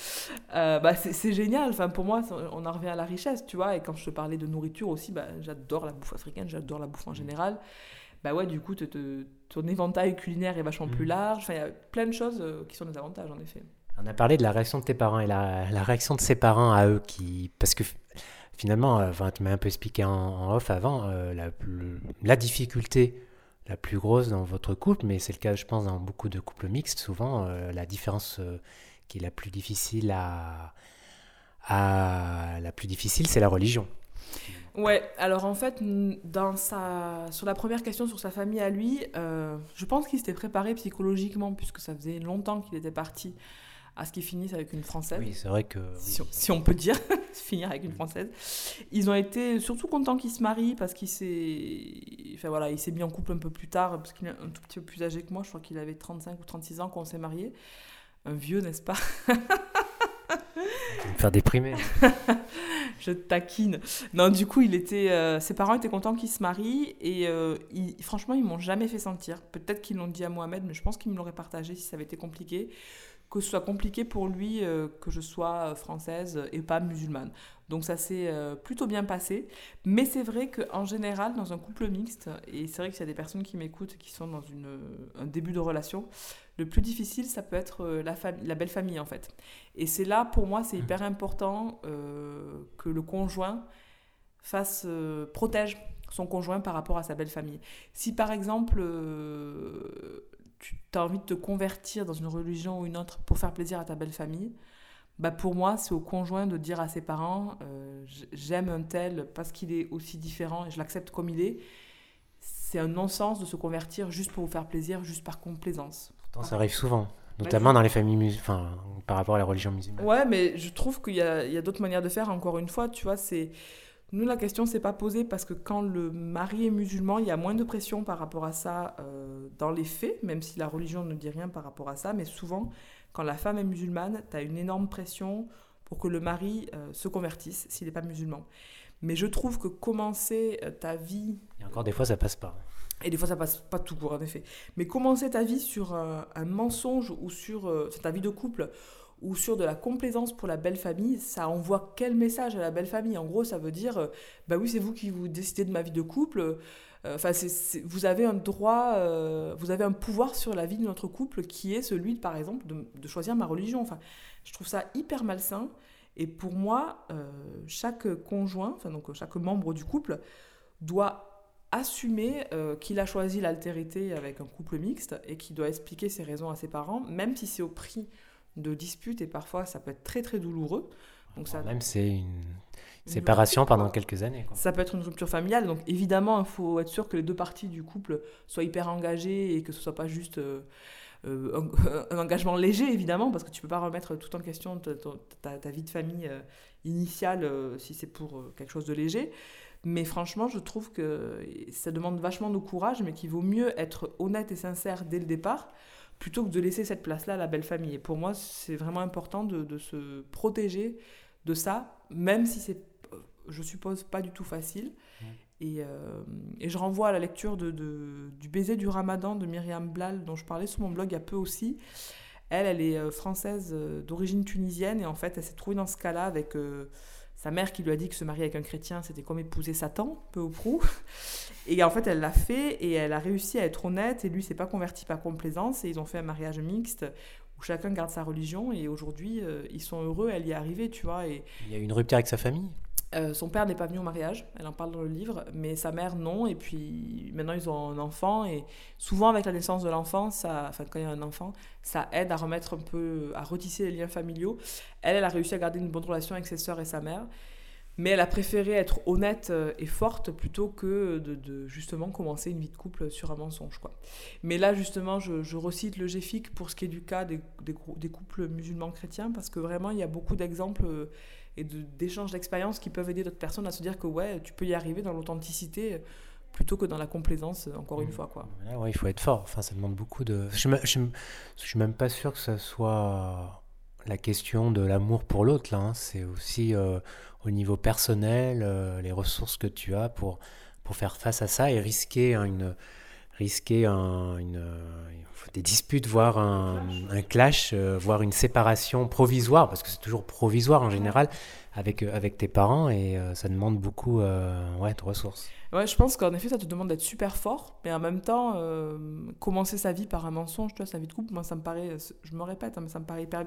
Euh, bah, c'est génial, enfin, pour moi, on en revient à la richesse, tu vois. Et quand je te parlais de nourriture aussi, bah, j'adore la bouffe africaine, j'adore la bouffe en général. Bah ouais, du coup, te- te- ton éventail culinaire est vachement plus Mhm. large. Enfin, il y a plein de choses euh, qui sont des avantages, en effet. On a parlé de la réaction de tes parents et la, réaction de ses parents à eux qui. Parce que finalement, enfin, tu m'as un peu expliqué en, off avant, la, la, difficulté la plus grosse dans votre couple, mais c'est le cas, je pense, dans beaucoup de couples mixtes, souvent, la différence qui est la plus difficile à, la plus difficile, c'est la religion. Ouais, alors en fait, dans sa... sur la première question sur sa famille à lui, euh, je pense qu'il s'était préparé psychologiquement, puisque ça faisait longtemps qu'il était parti à ce qu'il finisse avec une Française. Oui, c'est vrai que... Si, on, peut dire, finir avec une Française. Ils ont été surtout contents qu'il se marie, parce qu'il s'est... Enfin voilà, il s'est mis en couple un peu plus tard, parce qu'il est un tout petit peu plus âgé que moi, je crois qu'il avait 35 ou 36 ans quand on s'est mariés. Un vieux, n'est-ce pas? Me faire déprimer. je taquine. Non, du coup, il était, euh, ses parents étaient contents qu'il se marie et euh, franchement, ils m'ont jamais fait sentir. Peut-être qu'ils l'ont dit à Mohamed, mais je pense qu'ils me l'auraient partagé si ça avait été compliqué. Que ce soit compliqué pour lui euh, que je sois française et pas musulmane. Donc ça s'est plutôt bien passé. Mais c'est vrai qu'en général, dans un couple mixte, et c'est vrai qu'il y a des personnes qui m'écoutent qui sont dans une, un début de relation, le plus difficile, ça peut être euh, la, la belle famille, en fait. Et c'est là, pour moi, c'est hyper important euh, que le conjoint fasse, euh, protège son conjoint par rapport à sa belle famille. Si, par exemple, tu as envie de te convertir dans une religion ou une autre pour faire plaisir à ta belle famille, bah pour moi, c'est au conjoint de dire à ses parents j'aime un tel parce qu'il est aussi différent et je l'accepte comme il est. C'est un non-sens de se convertir juste pour vous faire plaisir, juste par complaisance ça arrive souvent, notamment dans les familles musulmanes, par rapport à la religion musulmane. Ouais, mais je trouve qu'il y a, y a d'autres manières de faire, encore une fois, tu vois, c'est... Nous, la question s'est pas posée parce que quand le mari est musulman, il y a moins de pression par rapport à ça euh, dans les faits, même si la religion ne dit rien par rapport à ça. Mais souvent, quand la femme est musulmane, tu as une énorme pression pour que le mari euh, se convertisse s'il n'est pas musulman. Mais je trouve que commencer euh, ta vie... Et encore des fois, ça passe pas. Et des fois, ça passe pas tout court, en effet. Mais commencer ta vie sur un, mensonge ou sur euh, ta vie de couple ou sur de la complaisance pour la belle famille, ça envoie quel message à la belle famille? En gros, ça veut dire, euh, bah oui, c'est vous qui vous décidez de ma vie de couple. Euh, enfin, vous avez un droit, vous avez un pouvoir sur la vie de notre couple qui est celui, par exemple, de, choisir ma religion. Enfin, je trouve ça hyper malsain. Et pour moi, chaque conjoint, enfin donc chaque membre du couple, doit assumer euh, qu'il a choisi l'altérité avec un couple mixte et qu'il doit expliquer ses raisons à ses parents, même si c'est au prix de disputes et parfois ça peut être très très douloureux. Donc ça, même c'est une séparation pendant quelques années. Ça peut être une rupture familiale, donc évidemment il faut être sûr que les deux parties du couple soient hyper engagées et que ce soit pas juste euh, euh, un, engagement léger évidemment, parce que tu peux pas remettre tout en question ta, ta vie de famille initiale si c'est pour quelque chose de léger. Mais franchement, je trouve que ça demande vachement de courage, mais qu'il vaut mieux être honnête et sincère dès le départ plutôt que de laisser cette place-là à la belle famille. Et pour moi, c'est vraiment important de, se protéger de ça, même si c'est, je suppose, pas du tout facile. Et, euh, et, je renvoie à la lecture de, du baiser du ramadan de Myriam Blal, dont je parlais sur mon blog il y a peu aussi. Elle, elle est euh, française euh, d'origine tunisienne, et en fait, elle s'est trouvée dans ce cas-là avec sa mère qui lui a dit que se marier avec un chrétien, c'était comme épouser Satan, peu ou prou. Et en fait, elle l'a fait et elle a réussi à être honnête. Et lui, s'est pas converti par complaisance. Et ils ont fait un mariage mixte où chacun garde sa religion. Et aujourd'hui, euh, ils sont heureux. Elle y est arrivée, tu vois. Et... Il y a eu une rupture avec sa famille euh, son père n'est pas venu au mariage, elle en parle dans le livre, mais sa mère non. Et puis maintenant ils ont un enfant et souvent avec la naissance de l'enfant, ça, enfin quand il y a un enfant, ça aide à remettre un peu, à retisser les liens familiaux. Elle, elle a réussi à garder une bonne relation avec ses sœurs et sa mère, mais elle a préféré être honnête euh, et forte plutôt que de, justement commencer une vie de couple sur un mensonge. Mais là justement, je, recite le GFIC pour ce qui est du cas des, des couples musulmans chrétiens parce que vraiment il y a beaucoup d'exemples euh, et d'échanges d'expériences qui peuvent aider d'autres personnes à se dire que ouais, tu peux y arriver dans l'authenticité plutôt que dans la complaisance, encore une mmh. fois. Quoi. ouais, il faut être fort, enfin, ça demande beaucoup de... Je ne suis même pas sûr que ce soit la question de l'amour pour l'autre, là. Hein. C'est aussi euh, au niveau personnel, euh, les ressources que tu as pour, pour faire face à ça et risquer une risquer un, une, des disputes, voire un, clash, euh, voire une séparation provisoire, parce que c'est toujours provisoire en général, avec, euh, avec tes parents, et euh, ça demande beaucoup ouais, de ressources. Ouais, je pense qu'en effet, ça te demande d'être super fort, mais en même temps, commencer sa vie par un mensonge, tu vois, sa vie de couple, moi, ça me paraît, je me répète, hein, mais ça me paraît hyper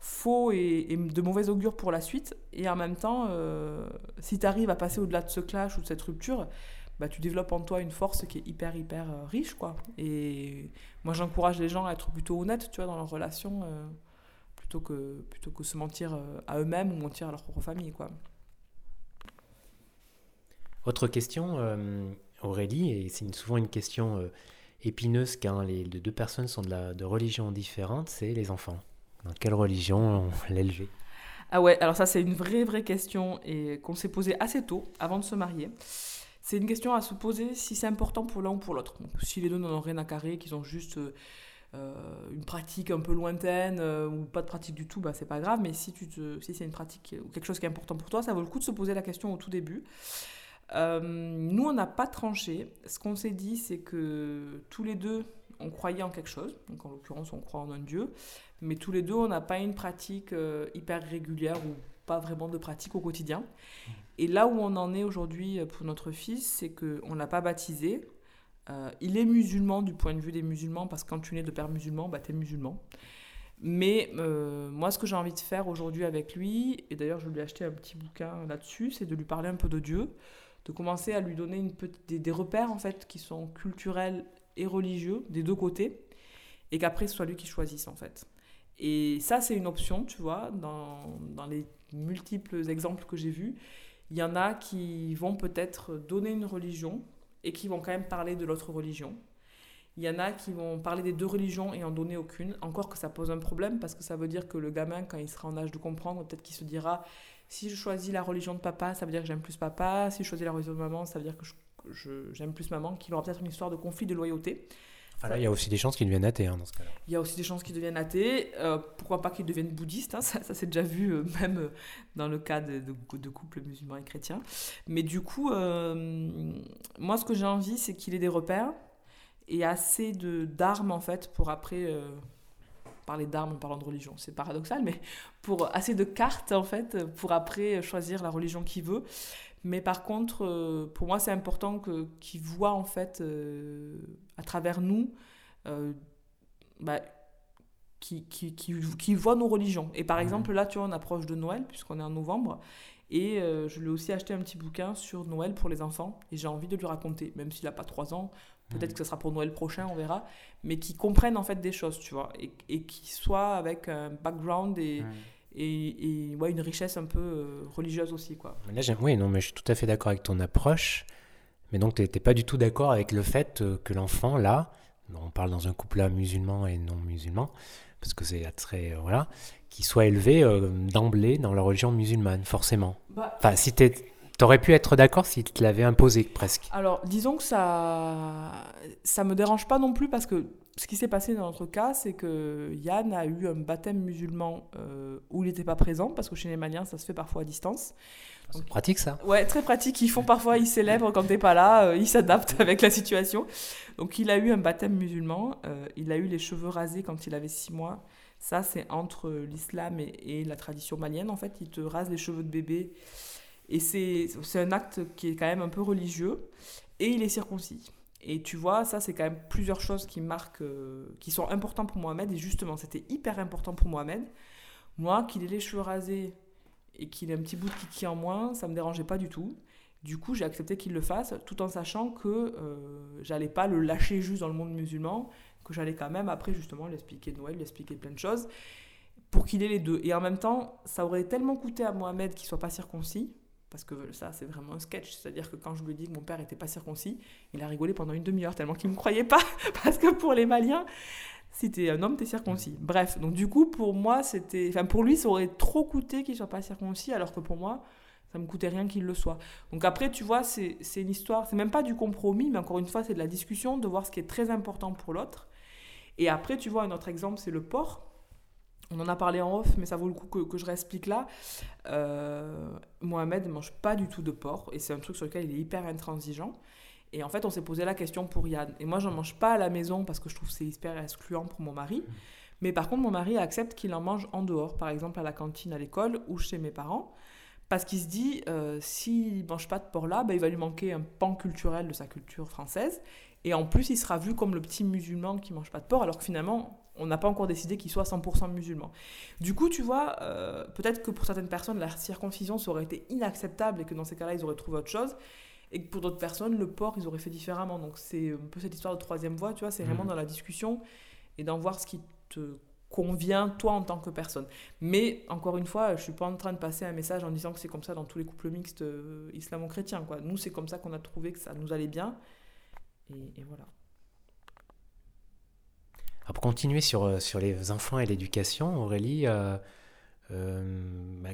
faux et, de mauvais augure pour la suite. Et en même temps, euh, si tu arrives à passer au-delà de ce clash ou de cette rupture, bah, tu développes en toi une force qui est hyper, hyper euh, riche. quoi. Et moi, j'encourage les gens à être plutôt honnêtes tu vois, dans leurs relations, euh, plutôt, que, plutôt que se mentir à eux-mêmes ou mentir à leur propre famille. quoi. Autre question, Aurélie, et c'est souvent une question épineuse quand les deux personnes sont de, la, de religions différentes, c'est les enfants. Dans quelle religion on l'élever Ah ouais, alors ça c'est une vraie vraie question et qu'on s'est posée assez tôt, avant de se marier. C'est une question à se poser si c'est important pour l'un ou pour l'autre. Si les deux n'en ont rien à carrer, qu'ils ont juste euh, une pratique un peu lointaine euh, ou pas de pratique du tout, bah, c'est pas grave. Mais si, si c'est une pratique ou quelque chose qui est important pour toi, ça vaut le coup de se poser la question au tout début. Euh, nous, on n'a pas tranché. Ce qu'on s'est dit, c'est que tous les deux, on croyait en quelque chose. Donc, en l'occurrence, on croit en un Dieu. Mais tous les deux, on n'a pas une pratique euh, hyper régulière ou pas vraiment de pratique au quotidien. Et là où on en est aujourd'hui pour notre fils, c'est qu'on ne l'a pas baptisé. Euh, il est musulman du point de vue des musulmans, parce que quand tu nais de père musulman, bah, tu es musulman. Mais moi, ce que j'ai envie de faire aujourd'hui avec lui, et d'ailleurs je lui ai acheté un petit bouquin là-dessus, c'est de lui parler un peu de Dieu, de commencer à lui donner une des, des, repères en fait qui sont culturels et religieux des deux côtés et qu'après ce soit lui qui choisisse en fait. Et ça c'est une option, tu vois, dans, dans les multiples exemples que j'ai vus, il y en a qui vont peut-être donner une religion et qui vont quand même parler de l'autre religion. Il y en a qui vont parler des deux religions et en donner aucune. Encore que ça pose un problème parce que ça veut dire que le gamin, quand il sera en âge de comprendre, peut-être qu'il se dira si je choisis la religion de papa, ça veut dire que j'aime plus papa. Si je choisis la religion de maman, ça veut dire que j'aime plus maman, qu'il aura peut-être une histoire de conflit de loyauté. Enfin, là, il y a aussi des chances qu'ils deviennent athées hein, dans ce cas-là. Il y a aussi des chances qu'ils deviennent athées. Euh, pourquoi pas qu'ils deviennent bouddhistes hein, Ça, ça s'est déjà vu euh, même euh, dans le cas de, de, couples musulmans et chrétiens. Mais du coup, moi, ce que j'ai envie, c'est qu'il ait des repères et assez d'armes, en fait, pour après parler d'armes en parlant de religion. C'est paradoxal, mais pour assez de cartes, en fait, pour après choisir la religion qu'il veut. Mais par contre, euh, pour moi, c'est important que, qu'il voit, en fait, euh, à travers nous, euh, bah, qui, qui, qui, voit nos religions. Et par mmh. exemple, là, tu vois, on approche de Noël, puisqu'on est en novembre. Et je lui ai aussi acheté un petit bouquin sur Noël pour les enfants. Et j'ai envie de lui raconter, même s'il n'a pas trois ans, peut-être mm. que ce sera pour Noël prochain, on verra, mais qui comprennent en fait des choses, tu vois, et, et qui soient avec un background et, et, et, ouais, une richesse un peu euh, religieuse aussi, quoi. Là, oui, non, mais je suis tout à fait d'accord avec ton approche, mais donc tu n'étais pas du tout d'accord avec le fait euh, que l'enfant, là, on parle dans un couple là musulman et non musulman, parce que c'est très, euh, voilà, qui soit élevé d'emblée dans la religion musulmane, forcément. Bah, enfin, si tu T'aurais pu être d'accord s'il te l'avait imposé presque. Alors, disons que ça ça me dérange pas non plus parce que ce qui s'est passé dans notre cas, c'est que Yann a eu un baptême musulman euh, où il n'était pas présent parce que chez les Maliens, ça se fait parfois à distance. C'est pratique ça. Ouais, très pratique. Ils font parfois, ils célèbrent quand t'es pas là, euh, ils s'adaptent avec la situation. Donc il a eu un baptême musulman, euh, il a eu les cheveux rasés quand il avait six mois. Ça, c'est entre l'islam et, et, la tradition malienne. En fait, il te rase les cheveux de bébé et c'est un acte qui est quand même un peu religieux. Et il est circoncis. Et tu vois, ça, c'est quand même plusieurs choses qui marquent, euh, qui sont importantes pour Mohamed. Et justement, c'était hyper important pour Mohamed. Moi, qu'il ait les cheveux rasés et qu'il ait un petit bout de kiki en moins, ça me dérangeait pas du tout. Du coup, j'ai accepté qu'il le fasse, tout en sachant que euh, j'allais pas le lâcher juste dans le monde musulman, que j'allais quand même après justement l'expliquer Noël, l'expliquer plein de choses, pour qu'il ait les deux. Et en même temps, ça aurait tellement coûté à Mohamed qu'il soit pas circoncis, parce que ça, c'est vraiment un sketch. C'est-à-dire que quand je lui ai dit que mon père n'était pas circoncis, il a rigolé pendant une demi-heure tellement qu'il ne me croyait pas. parce que pour les Maliens, si t'es un homme, t'es circoncis. Bref, donc du coup, pour moi, c'était. Enfin, pour lui, ça aurait trop coûté qu'il soit pas circoncis, alors que pour moi, ça me coûtait rien qu'il le soit. Donc après, tu vois, c'est une histoire, c'est même pas du compromis, mais encore une fois, c'est de la discussion, de voir ce qui est très important pour l'autre. Et après, tu vois, un autre exemple, c'est le porc on en a parlé en off, mais ça vaut le coup que, je réexplique là. Euh, Mohamed ne mange pas du tout de porc, et c'est un truc sur lequel il est hyper intransigeant. Et en fait, on s'est posé la question pour Yann. Et moi, je n'en mange pas à la maison parce que je trouve que c'est hyper excluant pour mon mari. Mais par contre, mon mari accepte qu'il en mange en dehors, par exemple à la cantine à l'école ou chez mes parents. Parce qu'il se dit, euh, s'il ne mange pas de porc là, bah, il va lui manquer un pan culturel de sa culture française. Et en plus, il sera vu comme le petit musulman qui mange pas de porc, alors que finalement, on n'a pas encore décidé qu'il soit 100% musulman. Du coup, tu vois, euh, peut-être que pour certaines personnes, la circoncision, ça aurait été inacceptable et que dans ces cas-là, ils auraient trouvé autre chose. Et que pour d'autres personnes, le porc, ils auraient fait différemment. Donc c'est un peu cette histoire de troisième voie, tu vois, c'est vraiment mmh. dans la discussion et d'en voir ce qui te convient toi en tant que personne. Mais encore une fois, je suis pas en train de passer un message en disant que c'est comme ça dans tous les couples mixtes euh, islamo-chrétiens. Quoi. Nous, c'est comme ça qu'on a trouvé que ça nous allait bien. Et, voilà. pour continuer sur, euh, sur les enfants et l'éducation, Aurélie, euh, bah,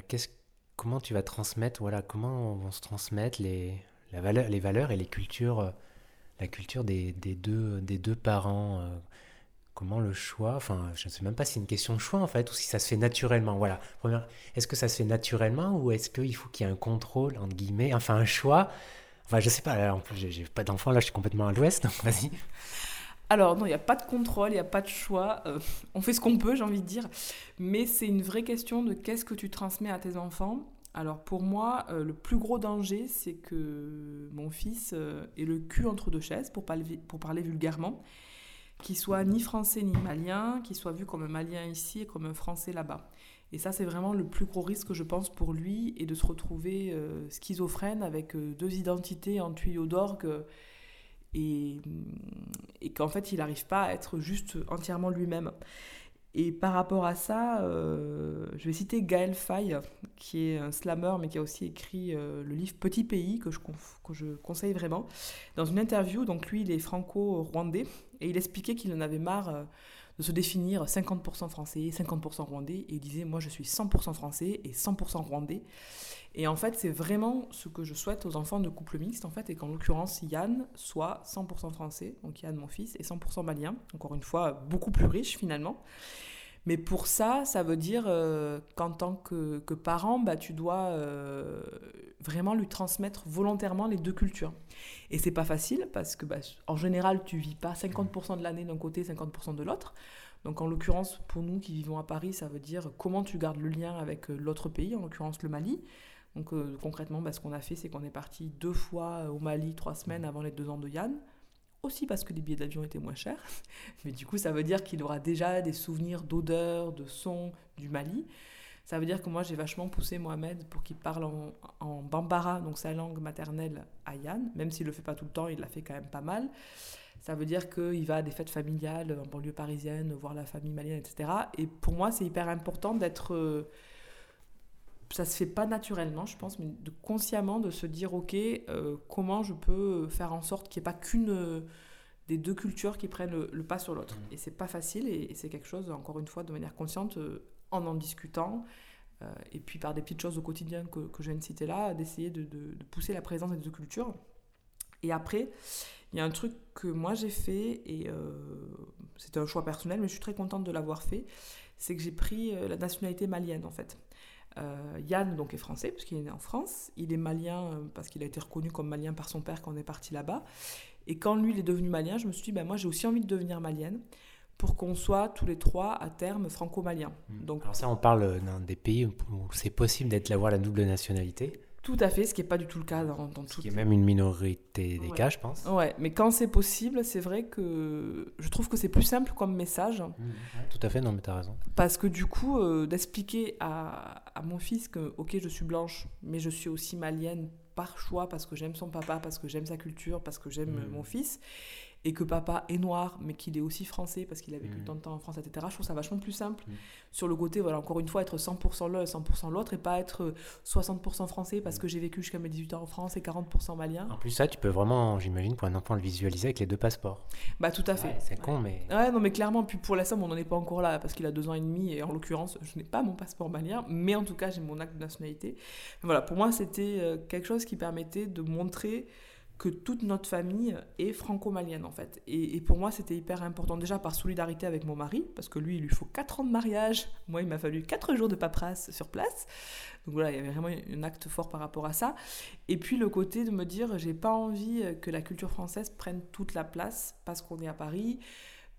comment tu vas transmettre, voilà, comment vont se transmettre les, la valeur, les valeurs et les cultures, la culture des, des deux, des deux parents comment le choix, enfin, je ne sais même pas si c'est une question de choix en fait, ou si ça se fait naturellement. Voilà. Est-ce que ça se fait naturellement ou est-ce qu'il faut qu'il y ait un contrôle, entre guillemets, enfin un choix? Enfin, je sais pas, en plus, j'ai pas d'enfant, là, je suis complètement à l'ouest, donc vas-y. Alors, non, il n'y a pas de contrôle, il n'y a pas de choix. Euh, on fait ce qu'on peut, j'ai envie de dire. Mais c'est une vraie question de qu'est-ce que tu transmets à tes enfants. Alors, pour moi, euh, le plus gros danger, c'est que mon fils euh, ait le cul entre deux chaises, pour parler, pour parler vulgairement qui soit ni français ni malien, qui soit vu comme un malien ici et comme un français là-bas. Et ça, c'est vraiment le plus gros risque, je pense, pour lui, et de se retrouver euh, schizophrène avec euh, deux identités en tuyau d'orgue, et, et qu'en fait, il n'arrive pas à être juste entièrement lui-même. Et par rapport à ça, euh, je vais citer Gaël Faye, qui est un slammer, mais qui a aussi écrit euh, le livre Petit Pays, que je, conseille vraiment. Dans une interview, donc lui, il est franco-rwandais, et il expliquait qu'il en avait marre euh, de se définir 50% français, 50% rwandais, et il disait, moi je suis 100% français et 100% rwandais. Et en fait, c'est vraiment ce que je souhaite aux enfants de couple mixte, en fait, et qu'en l'occurrence, Yann soit 100% français, donc Yann, mon fils, et 100% malien, encore une fois, beaucoup plus riche finalement. Mais pour ça, ça veut dire euh, qu'en tant que, parent, bah, tu dois euh, vraiment lui transmettre volontairement les deux cultures. Et c'est pas facile parce que, bah, en général, tu vis pas 50% de l'année d'un côté, 50% de l'autre. Donc, en l'occurrence, pour nous qui vivons à Paris, ça veut dire comment tu gardes le lien avec euh, l'autre pays, en l'occurrence le Mali. Donc, concrètement, bah, ce qu'on a fait, c'est qu'on est parti deux fois au Mali, trois semaines avant les deux ans de Yann aussi parce que les billets d'avion étaient moins chers. Mais du coup, ça veut dire qu'il aura déjà des souvenirs d'odeur, de son du Mali. Ça veut dire que moi, j'ai vachement poussé Mohamed pour qu'il parle en, bambara, donc sa langue maternelle, à Yann. Même s'il ne le fait pas tout le temps, il l'a fait quand même pas mal. Ça veut dire qu'il va à des fêtes familiales en banlieue parisienne, voir la famille malienne, etc. Et pour moi, c'est hyper important d'être euh, ça se fait pas naturellement, je pense, mais de, consciemment de se dire, ok, euh, comment je peux faire en sorte qu'il n'y ait pas qu'une euh, des deux cultures qui prennent le, pas sur l'autre. Mmh. Et c'est pas facile, et, c'est quelque chose, encore une fois, de manière consciente, euh, en en discutant, et puis par des petites choses au quotidien que, que je viens de citer là, d'essayer de, de, pousser la présence des deux cultures. Et après, il y a un truc que moi j'ai fait, et c'était un choix personnel, mais je suis très contente de l'avoir fait, c'est que j'ai pris la nationalité malienne en fait. Euh, Yann donc est français puisqu'il est né en France. Il est malien euh, parce qu'il a été reconnu comme malien par son père quand on est parti là-bas. Et quand lui il est devenu malien, je me suis dit ben moi j'ai aussi envie de devenir malienne pour qu'on soit tous les trois à terme franco-maliens. Hmm. Donc alors ça on parle d'un des pays où c'est possible d'être d'avoir la double nationalité. Tout à fait, ce qui n'est pas du tout le cas dans, dans Ce qui est même une minorité des cas, je pense. Ouais, mais quand c'est possible, c'est vrai que je trouve que c'est plus simple comme message. Mmh, tout à fait, non, mais tu as raison. Parce que du coup, euh, d'expliquer à, à, mon fils que, ok, je suis blanche, mais je suis aussi malienne par choix, parce que j'aime son papa, parce que j'aime sa culture, parce que j'aime mmh. mon fils, et que papa est noir, mais qu'il est aussi français parce qu'il a vécu mmh. tant de temps en France, etc. Je trouve ça vachement plus simple. Mmh. Sur le côté, voilà, encore une fois, être 100% l'un et 100% l'autre et pas être 60% français parce mmh. que j'ai vécu jusqu'à mes 18 ans en France et 40% malien. En plus, ça, tu peux vraiment, j'imagine, pour un enfant le visualiser avec les deux passeports. Bah, tout à fait. c'est con, mais. Ouais, non, mais clairement, puis pour la somme, on n'en est pas encore là parce qu'il a deux ans et demi et en l'occurrence, je n'ai pas mon passeport malien, mais en tout cas, j'ai mon acte de nationalité. Voilà, pour moi, c'était euh, quelque chose qui permettait de montrer que toute notre famille est franco-malienne en fait. Et, pour moi, c'était hyper important déjà par solidarité avec mon mari, parce que lui, il lui faut 4 ans de mariage. Moi, il m'a fallu 4 jours de paperasse sur place. Donc voilà, il y avait vraiment un acte fort par rapport à ça. Et puis le côté de me dire, j'ai pas envie que la culture française prenne toute la place parce qu'on est à Paris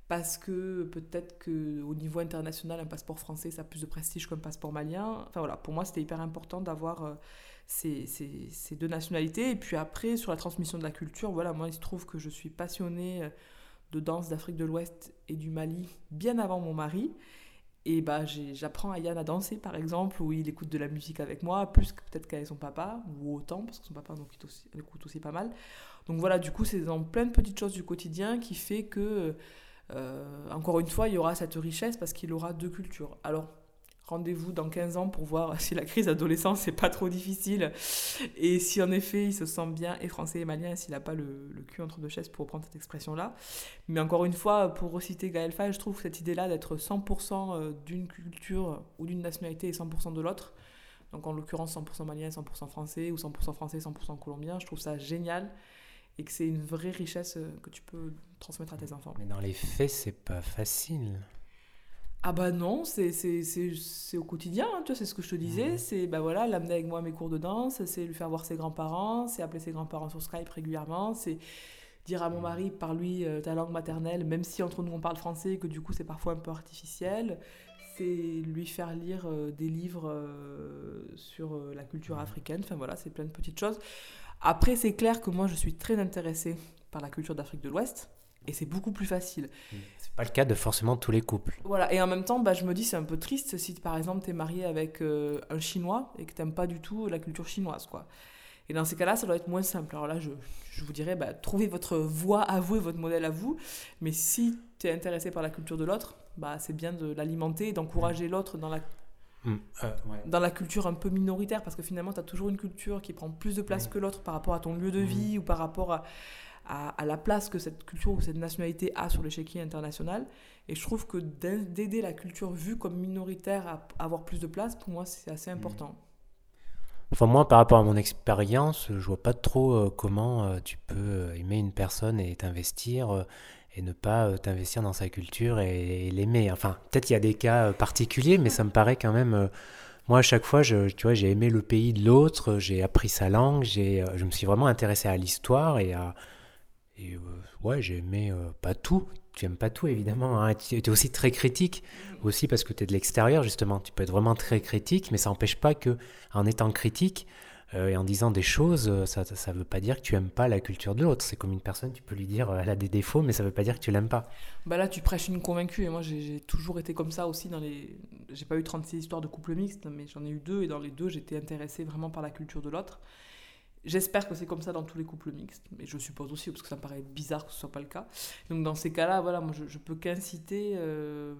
parce que peut-être qu'au niveau international, un passeport français, ça a plus de prestige qu'un passeport malien. Enfin voilà, pour moi, c'était hyper important d'avoir euh, ces, ces, deux nationalités. Et puis après, sur la transmission de la culture, voilà, moi, il se trouve que je suis passionnée euh, de danse d'Afrique de l'Ouest et du Mali bien avant mon mari. Et bah, j'apprends à Yann à danser, par exemple, où il écoute de la musique avec moi, plus peut-être qu'avec son papa, ou autant, parce que son papa donc, écoute aussi pas mal. Donc voilà, du coup, c'est dans plein de petites choses du quotidien qui fait que, euh, encore une fois, il y aura cette richesse parce qu'il aura deux cultures. Alors, rendez-vous dans 15 ans pour voir si la crise d'adolescence n'est pas trop difficile et si en effet il se sent bien et français et malien s'il n'a pas le, cul entre deux chaises pour reprendre cette expression-là. Mais encore une fois, pour reciter Gaël Faye, je trouve cette idée-là d'être 100% euh, d'une culture ou d'une nationalité et 100% de l'autre, donc en l'occurrence 100% malien, 100% français ou 100% français, 100% colombien, je trouve ça génial et que c'est une vraie richesse euh, que tu peux transmettre à tes enfants. Mais dans les faits, c'est pas facile. Ah bah non, c'est au quotidien, hein, tu vois, c'est ce que je te disais, mmh. c'est bah voilà, l'amener avec moi à mes cours de danse, c'est lui faire voir ses grands-parents, c'est appeler ses grands-parents sur Skype régulièrement, c'est dire à mon mari, parle-lui euh, ta langue maternelle, même si entre nous on parle français, que du coup c'est parfois un peu artificiel, c'est lui faire lire euh, des livres euh, sur la culture africaine, enfin voilà, c'est plein de petites choses. Après, c'est clair que moi je suis très intéressée par la culture d'Afrique de l'Ouest, et c'est beaucoup plus facile. C'est pas le cas de forcément tous les couples. Voilà, et en même temps, bah, je me dis c'est un peu triste si par exemple tu es marié avec euh, un Chinois et que tu pas du tout la culture chinoise, quoi. Et dans ces cas-là, ça doit être moins simple. Alors là, je, je vous dirais, bah, trouvez votre voie à vous et votre modèle à vous. Mais si tu es intéressé par la culture de l'autre, bah, c'est bien de l'alimenter et d'encourager l'autre dans la mmh, euh, dans la culture un peu minoritaire, parce que finalement, tu as toujours une culture qui prend plus de place que l'autre par rapport à ton lieu de mmh. vie ou par rapport à, à, la place que cette culture ou cette nationalité a sur l'échiquier international. Et je trouve que d'aider la culture vue comme minoritaire à avoir plus de place, pour moi, c'est assez important. Enfin, moi, par rapport à mon expérience, je vois pas trop euh, comment euh, tu peux euh, aimer une personne et t'investir et ne pas t'investir dans sa culture et, l'aimer. Enfin, peut-être qu'il y a des cas particuliers, mais ça me paraît quand même. moi, à chaque fois, tu vois, j'ai aimé le pays de l'autre, j'ai appris sa langue, j'ai, je me suis vraiment intéressé à l'histoire et à, et euh, ouais, j'ai aimé euh, pas tout. Tu aimes pas tout, évidemment. Hein. Tu es aussi très critique, aussi parce que tu es de l'extérieur, justement. Tu peux être vraiment très critique, mais ça n'empêche pas que, en étant critique euh, et en disant des choses, ça ne veut pas dire que tu aimes pas la culture de l'autre. C'est comme une personne, tu peux lui dire elle a des défauts, mais ça veut pas dire que tu l'aimes pas. Bah là, tu prêches une convaincue. Et moi, j'ai toujours été comme ça aussi. dans les J'ai pas eu 36 histoires de couple mixte, mais j'en ai eu deux. Et dans les deux, j'étais intéressée vraiment par la culture de l'autre. J'espère que c'est comme ça dans tous les couples mixtes, mais je suppose aussi, parce que ça me paraît bizarre que ce soit pas le cas. Donc dans ces cas-là, voilà, moi je, je peux qu'inciter, euh,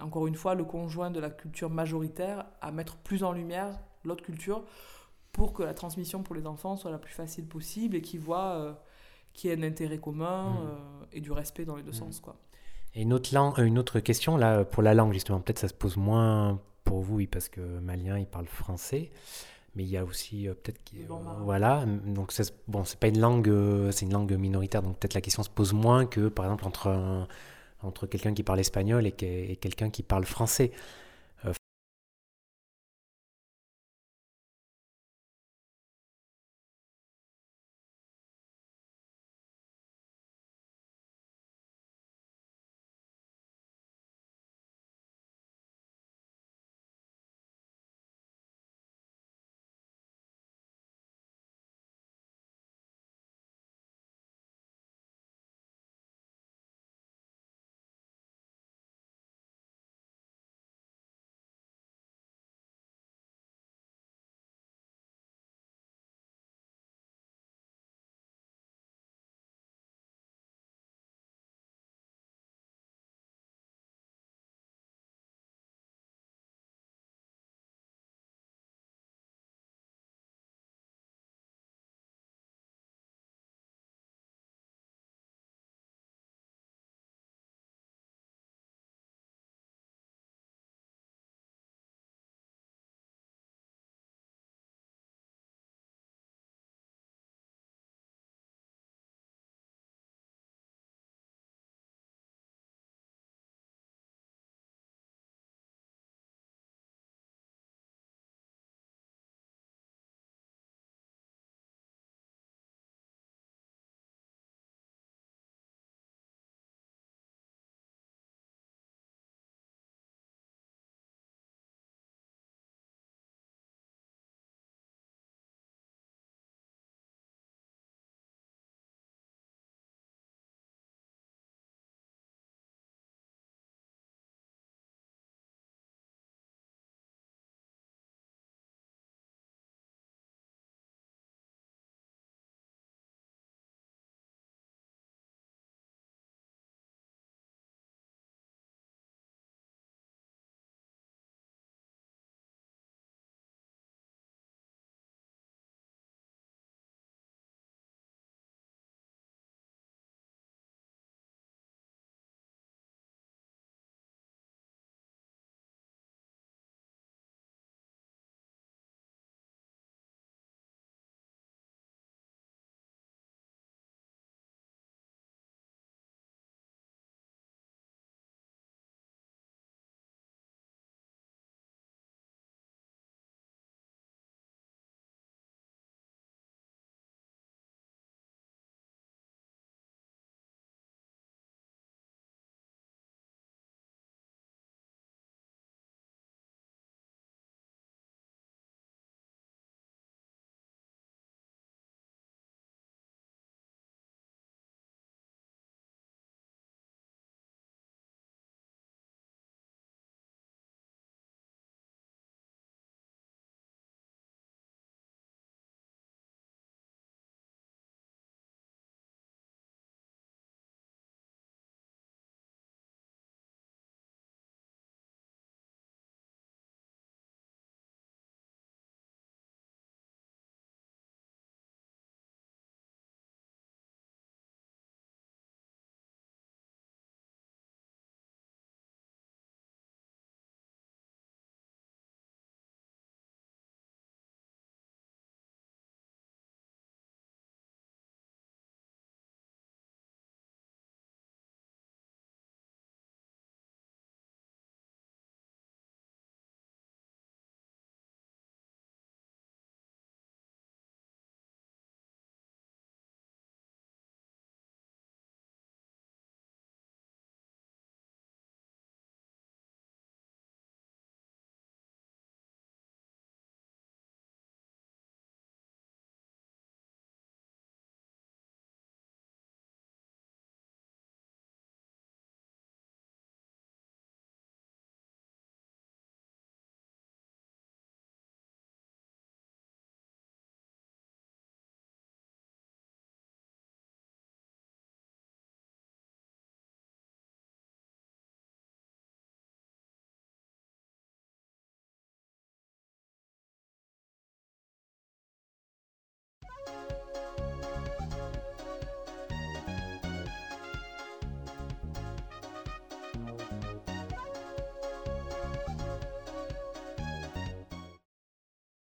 encore une fois, le conjoint de la culture majoritaire à mettre plus en lumière l'autre culture pour que la transmission pour les enfants soit la plus facile possible et qu'ils voient euh, qu'il y ait un intérêt commun mmh. euh, et du respect dans les deux mmh. sens. Quoi. Et une autre, langue, une autre question, là, pour la langue, justement, peut-être ça se pose moins pour vous, oui, parce que Malien, il parle français mais il y a aussi euh, peut-être euh, voilà donc bon c'est pas une langue euh, c'est une langue minoritaire donc peut-être la question se pose moins que par exemple entre entre quelqu'un qui parle espagnol et, et quelqu'un qui parle français